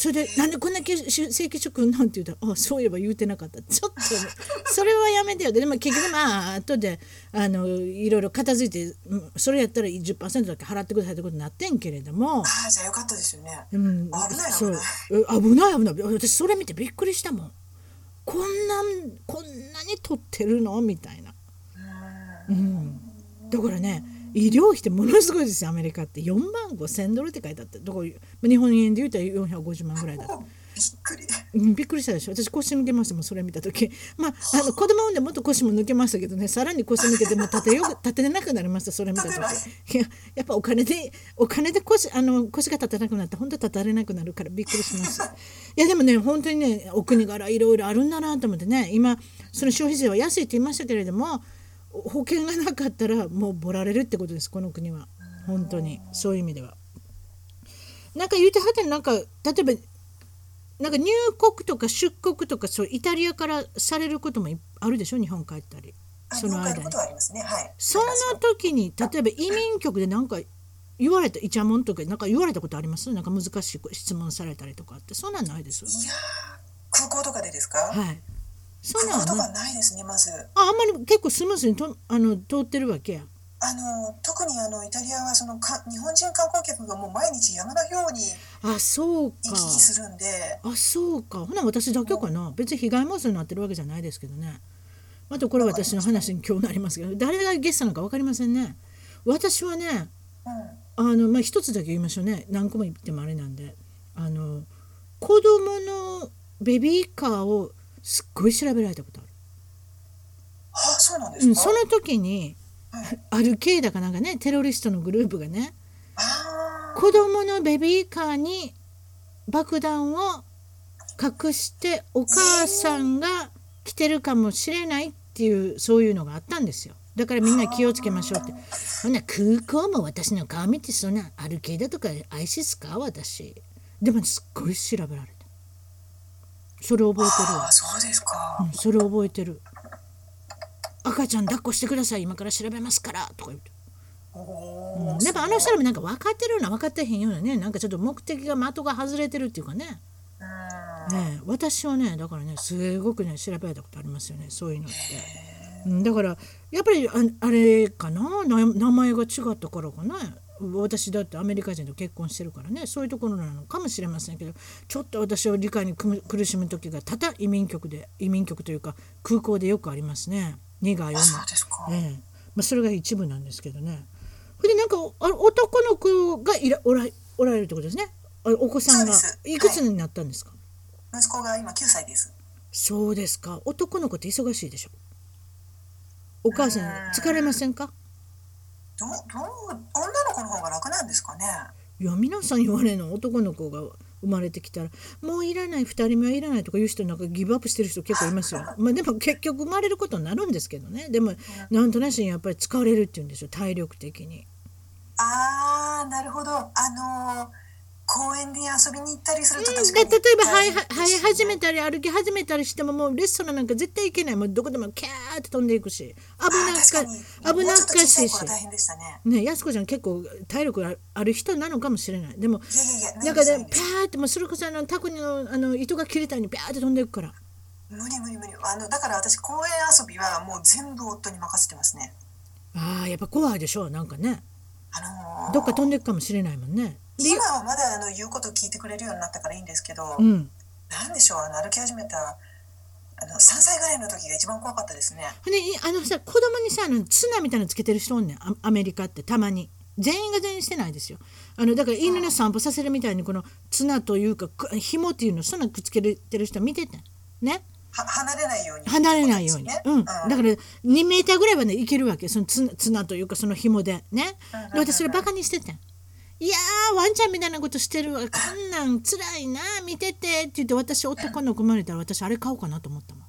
それで「なんでこんな請求書来んの?」って言ったら「あそういえば言うてなかった」ちょっと それはやめてよ。でも結局まあ後であのいろいろ片付いてうんそれやったら10%だけ払ってくださいってことになってんけれども。ああ、じゃあよかったですよね。うん、危ないそう危ない。え危ない危ない。私それ見てびっくりしたもん。こんなんこんなに取ってるの？みたいな、うん、だからね医療費ってものすごいですよアメリカって。4万5千ドルって書いてあって。どこ日本円で言うたら450万ぐらいだった。びっくり。うん、びっくりしたでしょ。私腰抜けましたもんそれ見た時。まああの子供産んでもっと腰も抜けましたけどね。さらに腰抜けてもう立てよく 立てれなくなりましたそれ見た時。立い。ややっぱお金でお金で腰あの腰が立たなくなったら本当立たれなくなるからびっくりします。いやでもね本当にねお国柄いろいろあるんだなと思ってね。今その消費税は安いって言いましたけれども保険がなかったらもうボられるってことですこの国は。本当に。そういう意味では。なんか言うてはったのなんか例えばなんか入国とか出国とかそうイタリアからされることもいあるでしょ日本帰ったり。あその間に。はい。その時に例えば移民局でなんか言われたイチャモンとかなんか言われたことあります？なんか難しい質問されたりとかって。そんなんないです？いやー空港とかでですか？はいそんなんはな空港とかないですね、まず。ああんまり結構スムーズにとあの通ってるわけ？やあの特にあのイタリアはそのか日本人観光客がもう毎日山のようにあそうか。行き来するんで、あそうか。ほな私だけかな。別に被害妄想になってるわけじゃないですけどね。またこれは私の話に今日なりますけど誰がゲストなのか分かりませんね。私はねうん、あのまあ一つだけ言いましょうね。何個も言ってもあれなんで。あの子供のベビーカーをすっごい調べられたことある、あそうなんですか、うん、その時にはいアルケイダかなんかねテロリストのグループがねあ子供のベビーカーに爆弾を隠してお母さんが来てるかもしれないっていうそういうのがあったんですよ。だからみんな気をつけましょうって。ほんなら空港も私の顔見てそんなアルケイダとかアイシスか？私。でもすっごい調べられたそれ覚えてるわ。あそうですか、うんそれ覚えてる。赤ちゃん抱っこしてください。今から調べますから。とか言って。おーやっぱあの人らもなんか分かってるような分かってへんようなねなんかちょっと目的が的が外れてるっていうかね。うん。ねえ私はねだからねすごくね調べたことありますよね。そういうのって。うんだからやっぱりああれかな？な名前が違ったからかな私だってアメリカ人と結婚してるからね。そういうところなのかもしれませんけどちょっと私は理解に苦しむ時が多々移民局で移民局というか空港でよくありますね。苦い思い。あそうですか、ええ。まあ、それが一部なんですけどね。それでなんかあ男の子がいらおらおられるってことですね。あお子さんがいくつになったんですか、息子が今9歳です。そうですか。男の子って忙しいでしょ？お母さん。疲れませんか？どうどう女の子の方が楽なんですかね？いや皆さん言われるの男の子が生まれてきたらもういらない2人目はいらないとかいう人なんかギブアップしてる人結構いますよ。まあでも結局生まれることになるんですけどね。でもなんとなしにやっぱり疲れるっていうんですよ体力的に。ああなるほど。あのー公園に遊びに行ったりすると確でかに例えば生え大変生え始めたり歩き始めたりしてももうレストランなんか絶対行けない。もうどこでもキャーって飛んでいくし。危なっか危なっかしいし。ね。ねやすこちゃん結構体力あある人なのかもしれない。でもなんかですねピャーってもうそれこそあのタコのあの糸が切れたようにピャーって飛んでいくから。無理無理無理。あのだから私公園遊びはもう全部夫に任せてますね。あーやっぱ怖いでしょなんかね。あのーどっか飛んでいくかもしれないもんね。で今はまだあの言うこと聞いてくれるようになったからいいんですけど、うん。なんでしょうあの歩き始めたあの3歳ぐらいの時が一番怖かったですね。でいあのさ子供にさあのツナみたいなのつけてる人おんねんアアメリカってたまに。全員が全員してないですよ。あのだから犬の散歩させるみたいにこのツナというかく紐っていうのそんなくっつけてる人見ててん。ね。は離れないように離れないように、うん、ことですねだから2メーターぐらいはねいけるわけ。そのツというかその紐で。ね。で私それバカにしててんいやーワンちゃんみたいなことしてるわ。こんなん辛いな見ててって言って私男の子生まれたら私あれ買おうかなと思ったもん。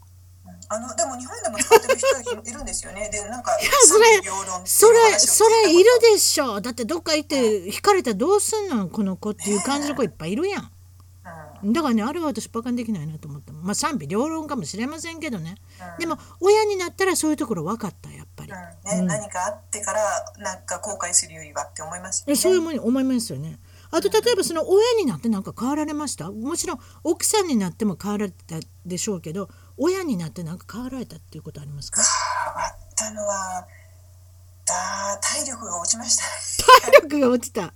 あのでも日本でも使ってる人いるんですよね。でなんかいうそれ話を聞いたそれいるでしょ。だってどっか行って引かれたらどうすんのこの子っていう感じの子いっぱいいるやんだからねあれは私バカにできないなと思ったまあ賛否両論かもしれませんけどね。でも親になったらそういうところ分かったやっぱり。うん。ね何かあってからなんか後悔するよりはって思いますよね。えそういうものに思いますよね。あと例えばその親になってなんか変わられました？もちろん奥さんになっても変わられたでしょうけど親になってなんか変わられたっていうことありますか？変わったのはだ体力が落ちました体力が落ちた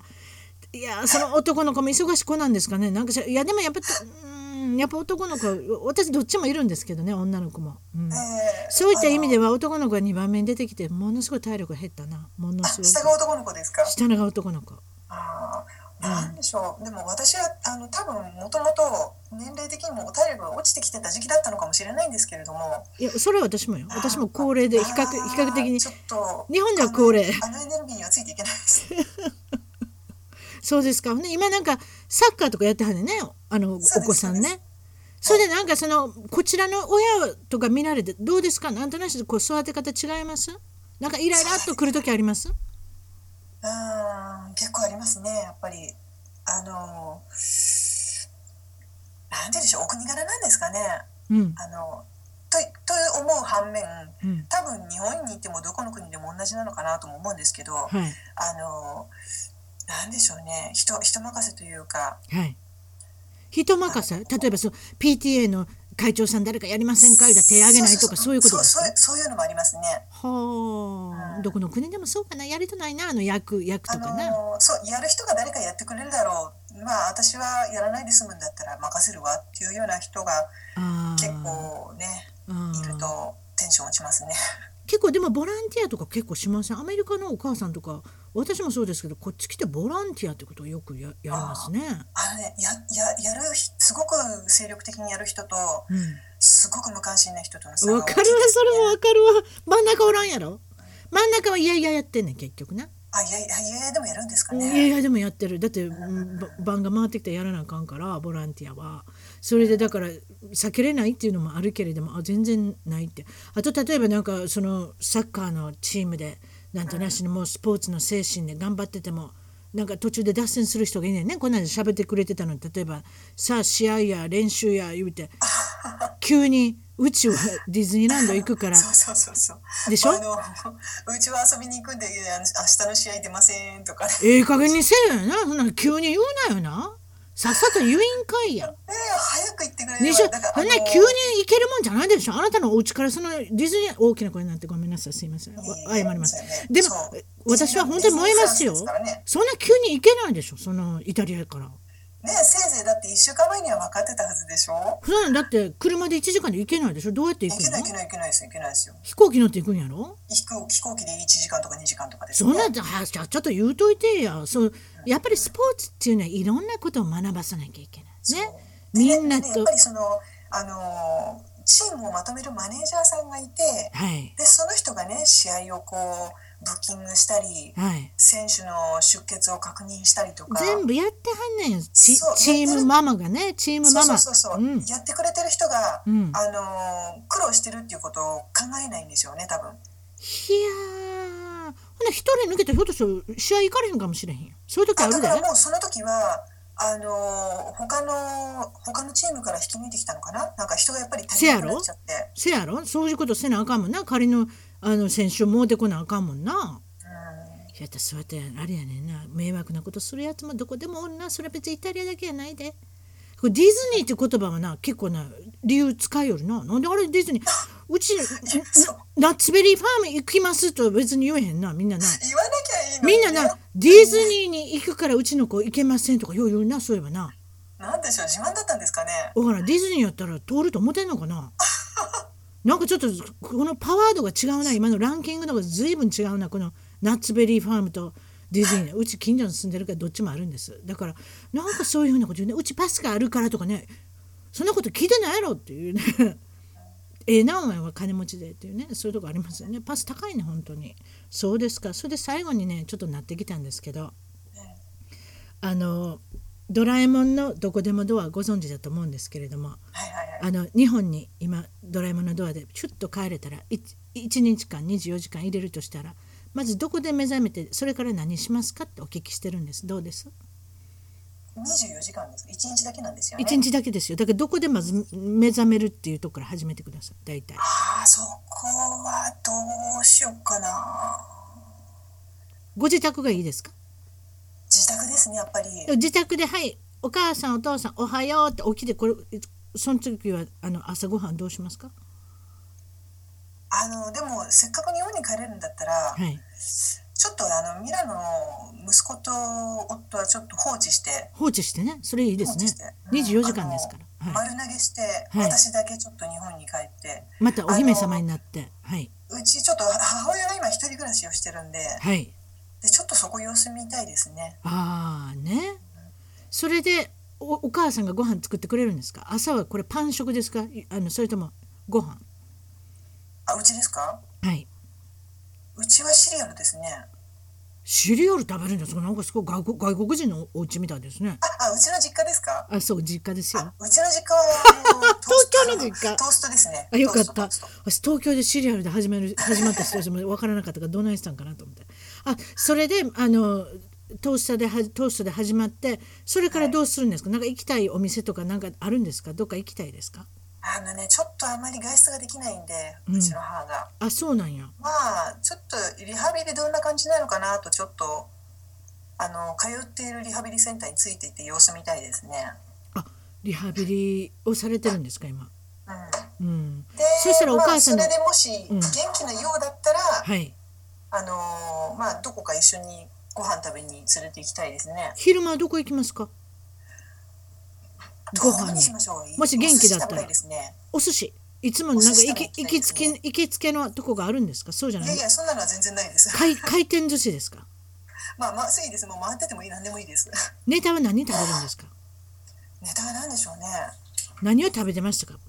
いやその男の子も忙しい子なんですかね。なんかいやでもやっぱうんやっぱ男の子私どっちもいるんですけどね女の子も、うん。えーそういった意味では男の子が2番目に出てきてものすごい体力が減ったな。ものあすごく。下が男の子ですか？下が男の子。あーなんでしょう、でも私はあの多分もともと年齢的にも体力が落ちてきてた時期だったのかもしれないんですけれども。いやそれは私もよ。私も高齢で比較比較的に。ちょっと日本では高齢。あのあのエネルギーにはついていけないです そうですか。ほんで今なんかサッカーとかやってはんねんね。あのお子さんね。それでなんかそのこちらの親とか見られてどうですか？なんとなくこう育て方違います？なんかイライラっとくる時あります？うん結構ありますねやっぱりあのなんて言うんでしょうお国柄なんですかねうんあのとと思う反面うん多分日本にいてもどこの国でも同じなのかなとも思うんですけど、はいあのなんでしょうね。人人任せというか。はい。人任せ？例えばそう PTA の会長さん誰かやりませんか？言うたら手挙げないとかそういうことですか？そういうのもありますね。はあ、どこの国でもそうかな？やりとないなあの役役あとかな、のそうやる人が誰かやってくれるだろう。まあ私はやらないで済むんだったら任せるわっていうような人があ結ー構ねあー。いるとテンション落ちますね。結構でもボランティアとか結構しません？アメリカのお母さんとか私もそうですけどこっち来てボランティアってことをよくややりますね。あのねやややるひすごく精力的にやる人とうんすごく無関心な人とわかるわそれもわかるわ真ん中おらんやろ真ん中はいやいややってんねん結局な。あいやいやでもやるんですかいやね。いやでもやってるだってうんば番が回ってきたらやらなあかんからボランティアはそれでだから避けれないっていうのもあるけれどもあ全然ないって。あと例えばなんかそのサッカーのチームでなんとなしにもうスポーツの精神で頑張っててもなんか途中で脱線する人がいねんね。こんなんで喋ってくれてたの。に例えばさあ試合や練習や言うて急にうちはディズニーランド行くから。そうそうそうそう。でしょ？あの うちは遊びに行くんで明日の試合出ませんとか。ね。ええ加減にせえよな。そんな急に言うなよなさっさと言いんかいや。ね早く行ってくれでしょ？だからそんな急に行けるもんじゃないでしょ？あなたのお家からそのディズニー大きな声になってごめんなさい。すいません。わ謝りますでも私は本当に燃えますよ。ね。そんな急に行けないでしょ？そのイタリアから。ねせいぜいだって1週間前には分かってたはずでしょ？普段だって車で1時間で行けないでしょ？どうやって行くの？行けない行けない行けないですよ。行けないですよ飛行機乗って行くんやろ？飛行飛行機で1時間とか2時間とかですそんなんじゃちょっと言うといてや。そうやっぱりスポーツっていうのはいろんなことを学ばさなきゃいけない。ね。みんなでねやっとぱりそのあのチームをまとめるマネージャーさんがいてはい。でその人がね試合をこうブッキングしたりはい。選手の出血を確認したりとか。全部やってはんねんチチームママがねチームママ。そうそうそうそう、うん。やってくれてる人が、うん。あのー苦労してるっていうことを考えないんですよね多分。いやーほな一人抜けてひょっとしたら試合行かれへんかもしれへんそういう時あるで。からもうその時はあのー他の他のチームから引き抜いてきたのかな？なんか人がやっぱり足りなくなっちゃって。せやろ？そういうことせなあかんもんな。仮のあの選手をもうてこなあかんもんな。うん。やったらそうやってあれやねんな。迷惑なことするやつもどこでもおるな。それは別にイタリアだけやないで。これディズニーって言葉はな結構な理由使いよるな。なんであれディズニー？うちナッツベリーファーム行きますと別に言えへんなみんなな。言わなきゃいいのみんななディズニーに行くからうちの子行けませんとかよう言うなそういえばな。なんでしょう自慢だったんですかね。だからディズニーやったら通ると思ってんのかな。なんかちょっとこのパワードが違うな。今のランキングのが随分違うな。このナッツベリーファームとディズニーうち近所に住んでるからどっちもあるんです。だからなんかそういうふうなこと言うね。うちパスがあるからとかね。そんなこと聞いてないやろっていうねええなお前は金持ちでっていうねそういうとこありますよね。パス高いね本当に。そうですか。それで最後にねちょっとなってきたんですけどあのドラえもんのどこでもドアご存知だと思うんですけれどもあの日本に今ドラえもんのドアでシュッと帰れたら 1, 日間24時間入れるとしたらまずどこで目覚めてそれから何しますかってお聞きしてるんです。どうです？24時間です1日だけなんですよね。1日だけですよ。だからどこでまず目覚めるっていうところから始めてください。大体。ああそこはどうしようかな。ご自宅がいいですか？自宅ですねやっぱり。自宅ではい。お母さんお父さんおはようって起きてこれその時はあの朝ごはんどうしますか？あのでもせっかく日本に帰れるんだったら、はいちょっとあのミラノの息子と夫はちょっと放置して。放置してね。それいいですね。放置して。うん24時間ですから、はい、丸投げして、はい。私だけちょっと日本に帰って。またお姫様になって。はい。うちちょっと母親が今一人暮らしをしてるんで。はい。でちょっとそこ様子見たいですね。ああね。それでおお母さんがご飯作ってくれるんですか？朝はこれパン食ですか？いあのそれともご飯？あうちですか？はいうちはシリアルですね。シリアル食べるんですかなんかすごい外国外国人のお家みたいですね。ああうちの実家ですか？あそう実家ですよ。あうちの実家は 東京の実家？トーストですね。あよかった。私東京でシリアルで始める始まった人たちも分からなかったからどないしたんかなと思って。あそれであのトースターではトーストで始まってそれからどうするんですか、なんか行きたいお店とかなんかあるんですか？どっか行きたいですか？あのねちょっとあまり外出ができないんでうちの母が、あそうなんや。まあちょっとリハビリどんな感じなのかなとちょっとあの通っているリハビリセンターについていって様子見たいですね。あリハビリをされてるんですか今？うん、うん。でそしたらお母さんのまあ、それでもしうん元気なようだったら、はい。あのーまあどこか一緒にご飯食べに連れて行きたいですね。昼間はどこ行きますか？ご飯に。もし元気だったら。お寿司いつもなんか行き行きつけ行きつけのとこがあるんですか？そうじゃないいやいやそんなのは全然ないです。回回転寿司ですか？まあまあいいです。もう回っててもいい何でもいいです。ネタは何食べるんですか？ネタは何でしょうね。何を食べてましたか？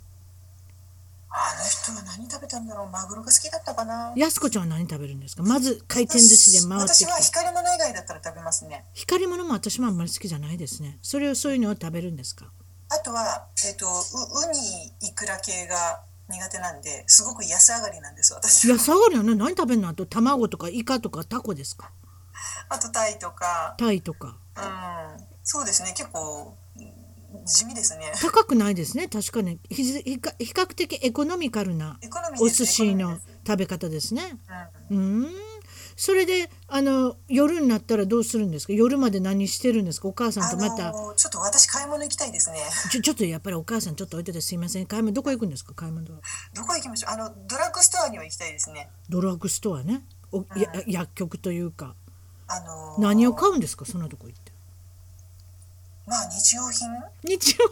あの人は何食べたんだろう。マグロが好きだったかな。やすこちゃんは何食べるんですか？まず回転寿司で回ってき私はて光り物以外だったら食べますね。光り物も私もあんまり好きじゃないですね。それをそういうのを食べるんですか？あとは、えっ、と、う、ウニ、イクラ系が苦手なんで、すごく安上がりなんです、私は。いや下がりはね何食べるの？あと卵とかイカとかタコですか？あと、タイとか、タイとか。うん、そうですね、結構、うん地味ですね。高くないですね。確かに。ひじ比較比較的エコノミカルなお寿司の食べ方ですね。うん。うんそれであの夜になったらどうするんですか？夜まで何してるんですか？お母さんあとまた、のーちょっと私買い物行きたいですね。ちょ ちょっとやっぱりお母さんちょっと置いててすいません。買い物どこ行くんですか？買い物は。どこ行きましょう？あの、ドラッグストアには行きたいですね。ドラッグストアね。おや薬局というか。あのー何を買うんですか？そんなとこ行って。まあ、日用品？日用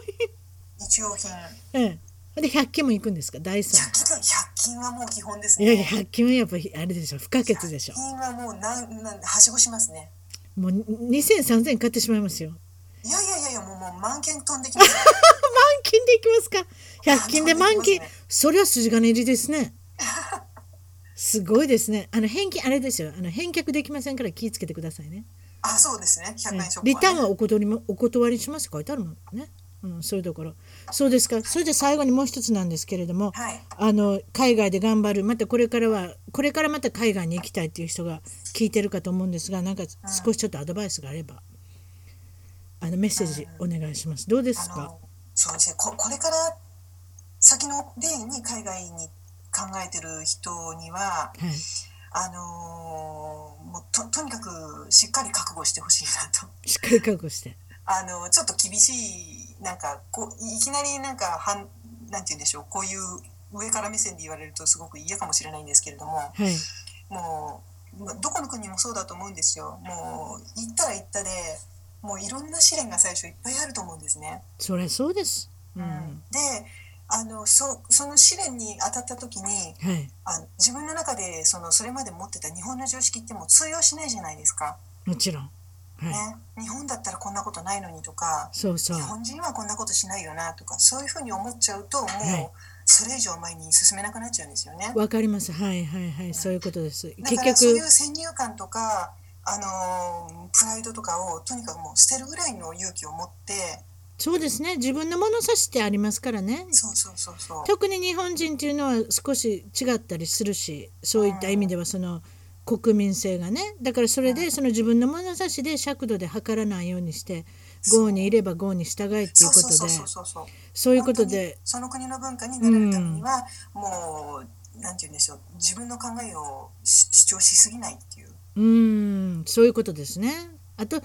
日用品。品。ええで100均も行くんですか？ダイソ100均、100均はもう基本ですンいやいやね。100均はやっぱりあれでしょ。不可欠でしょ。100均はもうなん、なん、はしごしますね。もう20003000買ってしまいますよ。いやいやいやいや、もう、もう満件飛んできます。満金で行きますか？100均で満金満金で行きますそりゃ筋金入りですね。すごいですね。あの返金あれですよ。あの返却できませんから気をつけてくださいね。あそうですね。100円ショップは、ね、リターンはお断りもお断りしますって書いてあるもんね。うん、そういうところそうですか。それで最後にもう一つなんですけれども、はい。あの海外で頑張る。またこれからはこれからまた海外に行きたいっていう人が聞いてるかと思うんですがなんか少しちょっとアドバイスがあればあのメッセージお願いします。どうですか？そうですね。ここれから先の例に海外に考えてる人にははい。あのーもうととにかくしっかり覚悟してほしいなと。しっかり覚悟してあのちょっと厳しいなんかこういきなりなんかはんなんて言うんでしょうこういう上から目線で言われるとすごく嫌かもしれないんですけれどもはい。もうまどこの国もそうだと思うんですよ。もう行ったら行ったでもういろんな試練が最初いっぱいあると思うんですね。それそうです。うん、であのそその試練に当たった時にはい。あの自分の中でそのそれまで持ってた日本の常識ってもう通用しないじゃないですか、もちろんはい、ね、日本だったらこんなことないのにとかそうそう。日本人はこんなことしないよなとかそういうふうに思っちゃうともうはい。それ以上前に進めなくなっちゃうんですよね。わかります。はいはいはい。そういうことです。だ結からそうい局う先入観とか、あのープライドとかをとにかくもう捨てるぐらいの勇気を持って。そうですね。自分の物差しってありますからね。そうそうそうそう。特に日本人っていうのは少し違ったりするしそういった意味ではその国民性がね。だからそれでその自分の物差しで尺度で測らないようにして郷にいれば郷に従いっていうことで。そういうことで。その国の文化になれるためには、もうなんて言うんでしょう。自分の考えをし主張しすぎないっていう。うーん。そういうことですね。あと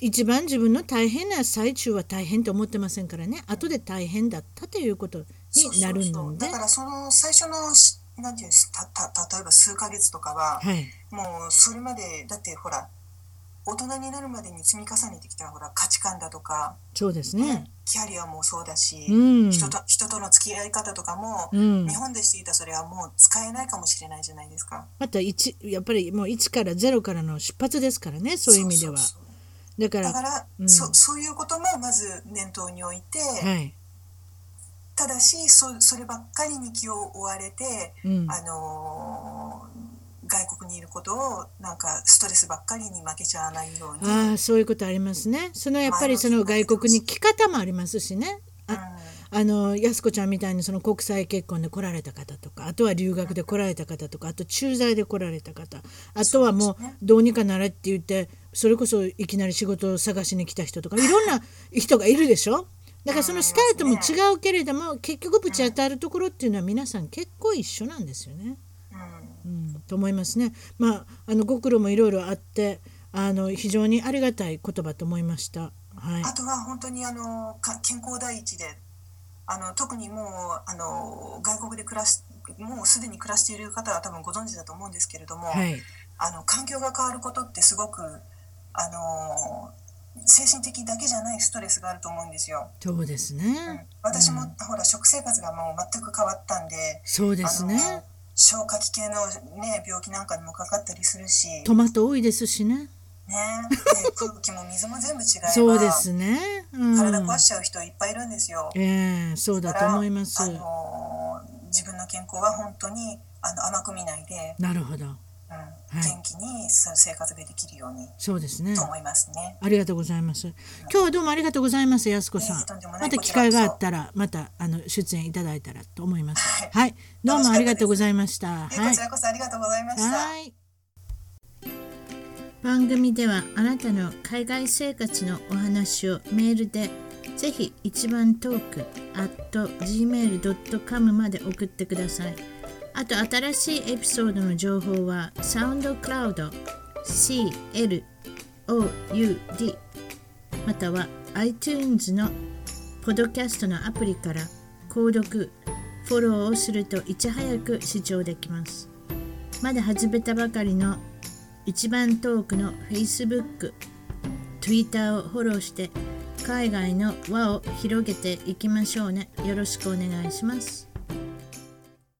一番自分の大変な最中は大変と思ってませんからね。後で大変だったということになるので。だからその最初のしなんていうんですたた例えば数ヶ月とかは、はい。もうそれまでだってほら大人になるまでに積み重ねてきたほら価値観だとか、そうですね。キャリアもそうだし、うん。人と人との付き合い方とかも、うん。日本でしていたそれはもう使えないかもしれないじゃないですか。また一やっぱりもう1から0からの出発ですからねそういう意味では。だからだから、うん。そそういうこともまず念頭に置いて、はいただしそそればっかりに気を負われて、うん。あのー外国にいることをなんかストレスばっかりに負けちゃわないように。ああそういうことありますね。そのやっぱりその外国に来方もありますしね。うん。あの安子ちゃんみたいにその国際結婚で来られた方とかあとは留学で来られた方とかあと駐在で来られた方あとはもうどうにかなれって言ってそれこそいきなり仕事を探しに来た人とかいろんな人がいるでしょ？だからそのスタートも違うけれども結局ぶち当たるところっていうのは皆さん結構一緒なんですよね。うんうん、と思いますね。まああのご苦労もいろいろあってあの非常にありがたい言葉と思いました。はい。あとは本当にあのか健康第一であの特にもうあの外国で暮らしもうすでに暮らしている方は多分ご存知だと思うんですけれども、はい。あの環境が変わることってすごくあの精神的だけじゃないストレスがあると思うんですよ。そうですうんね。私も、うんほら食生活がもう全く変わったんで、そうですね。消化器系の、ね、病気なんかにもかかったりするし、ね、トマト多いですしね。で 空気も水も全部違えばそうですね。うん。体壊しちゃう人いっぱいいるんですよ。ええそうだと思いますあの自分の健康は本当にあの甘く見ないで、なるほど。元気にそう生活ができるようにそうですねと。思いますね。ありがとうございます。今日はどうもありがとうございます、やすこさんまた機会があったら、またあの出演いただいたらと思います。はいはい、どうもありがとうございました。えはいこち。らこそありがとうございました。はい。番組ではあなたの海外生活のお話をメールでぜひ一番トーク at gmail.com まで送ってください。あと新しいエピソードの情報はサウンドクラウド CLOUD または iTunes のポドキャストのアプリから購読、フォローをするといち早く視聴できます。まだ始めたばかりの一番トークの Facebook、Twitter をフォローして海外の輪を広げていきましょうね。よろしくお願いします。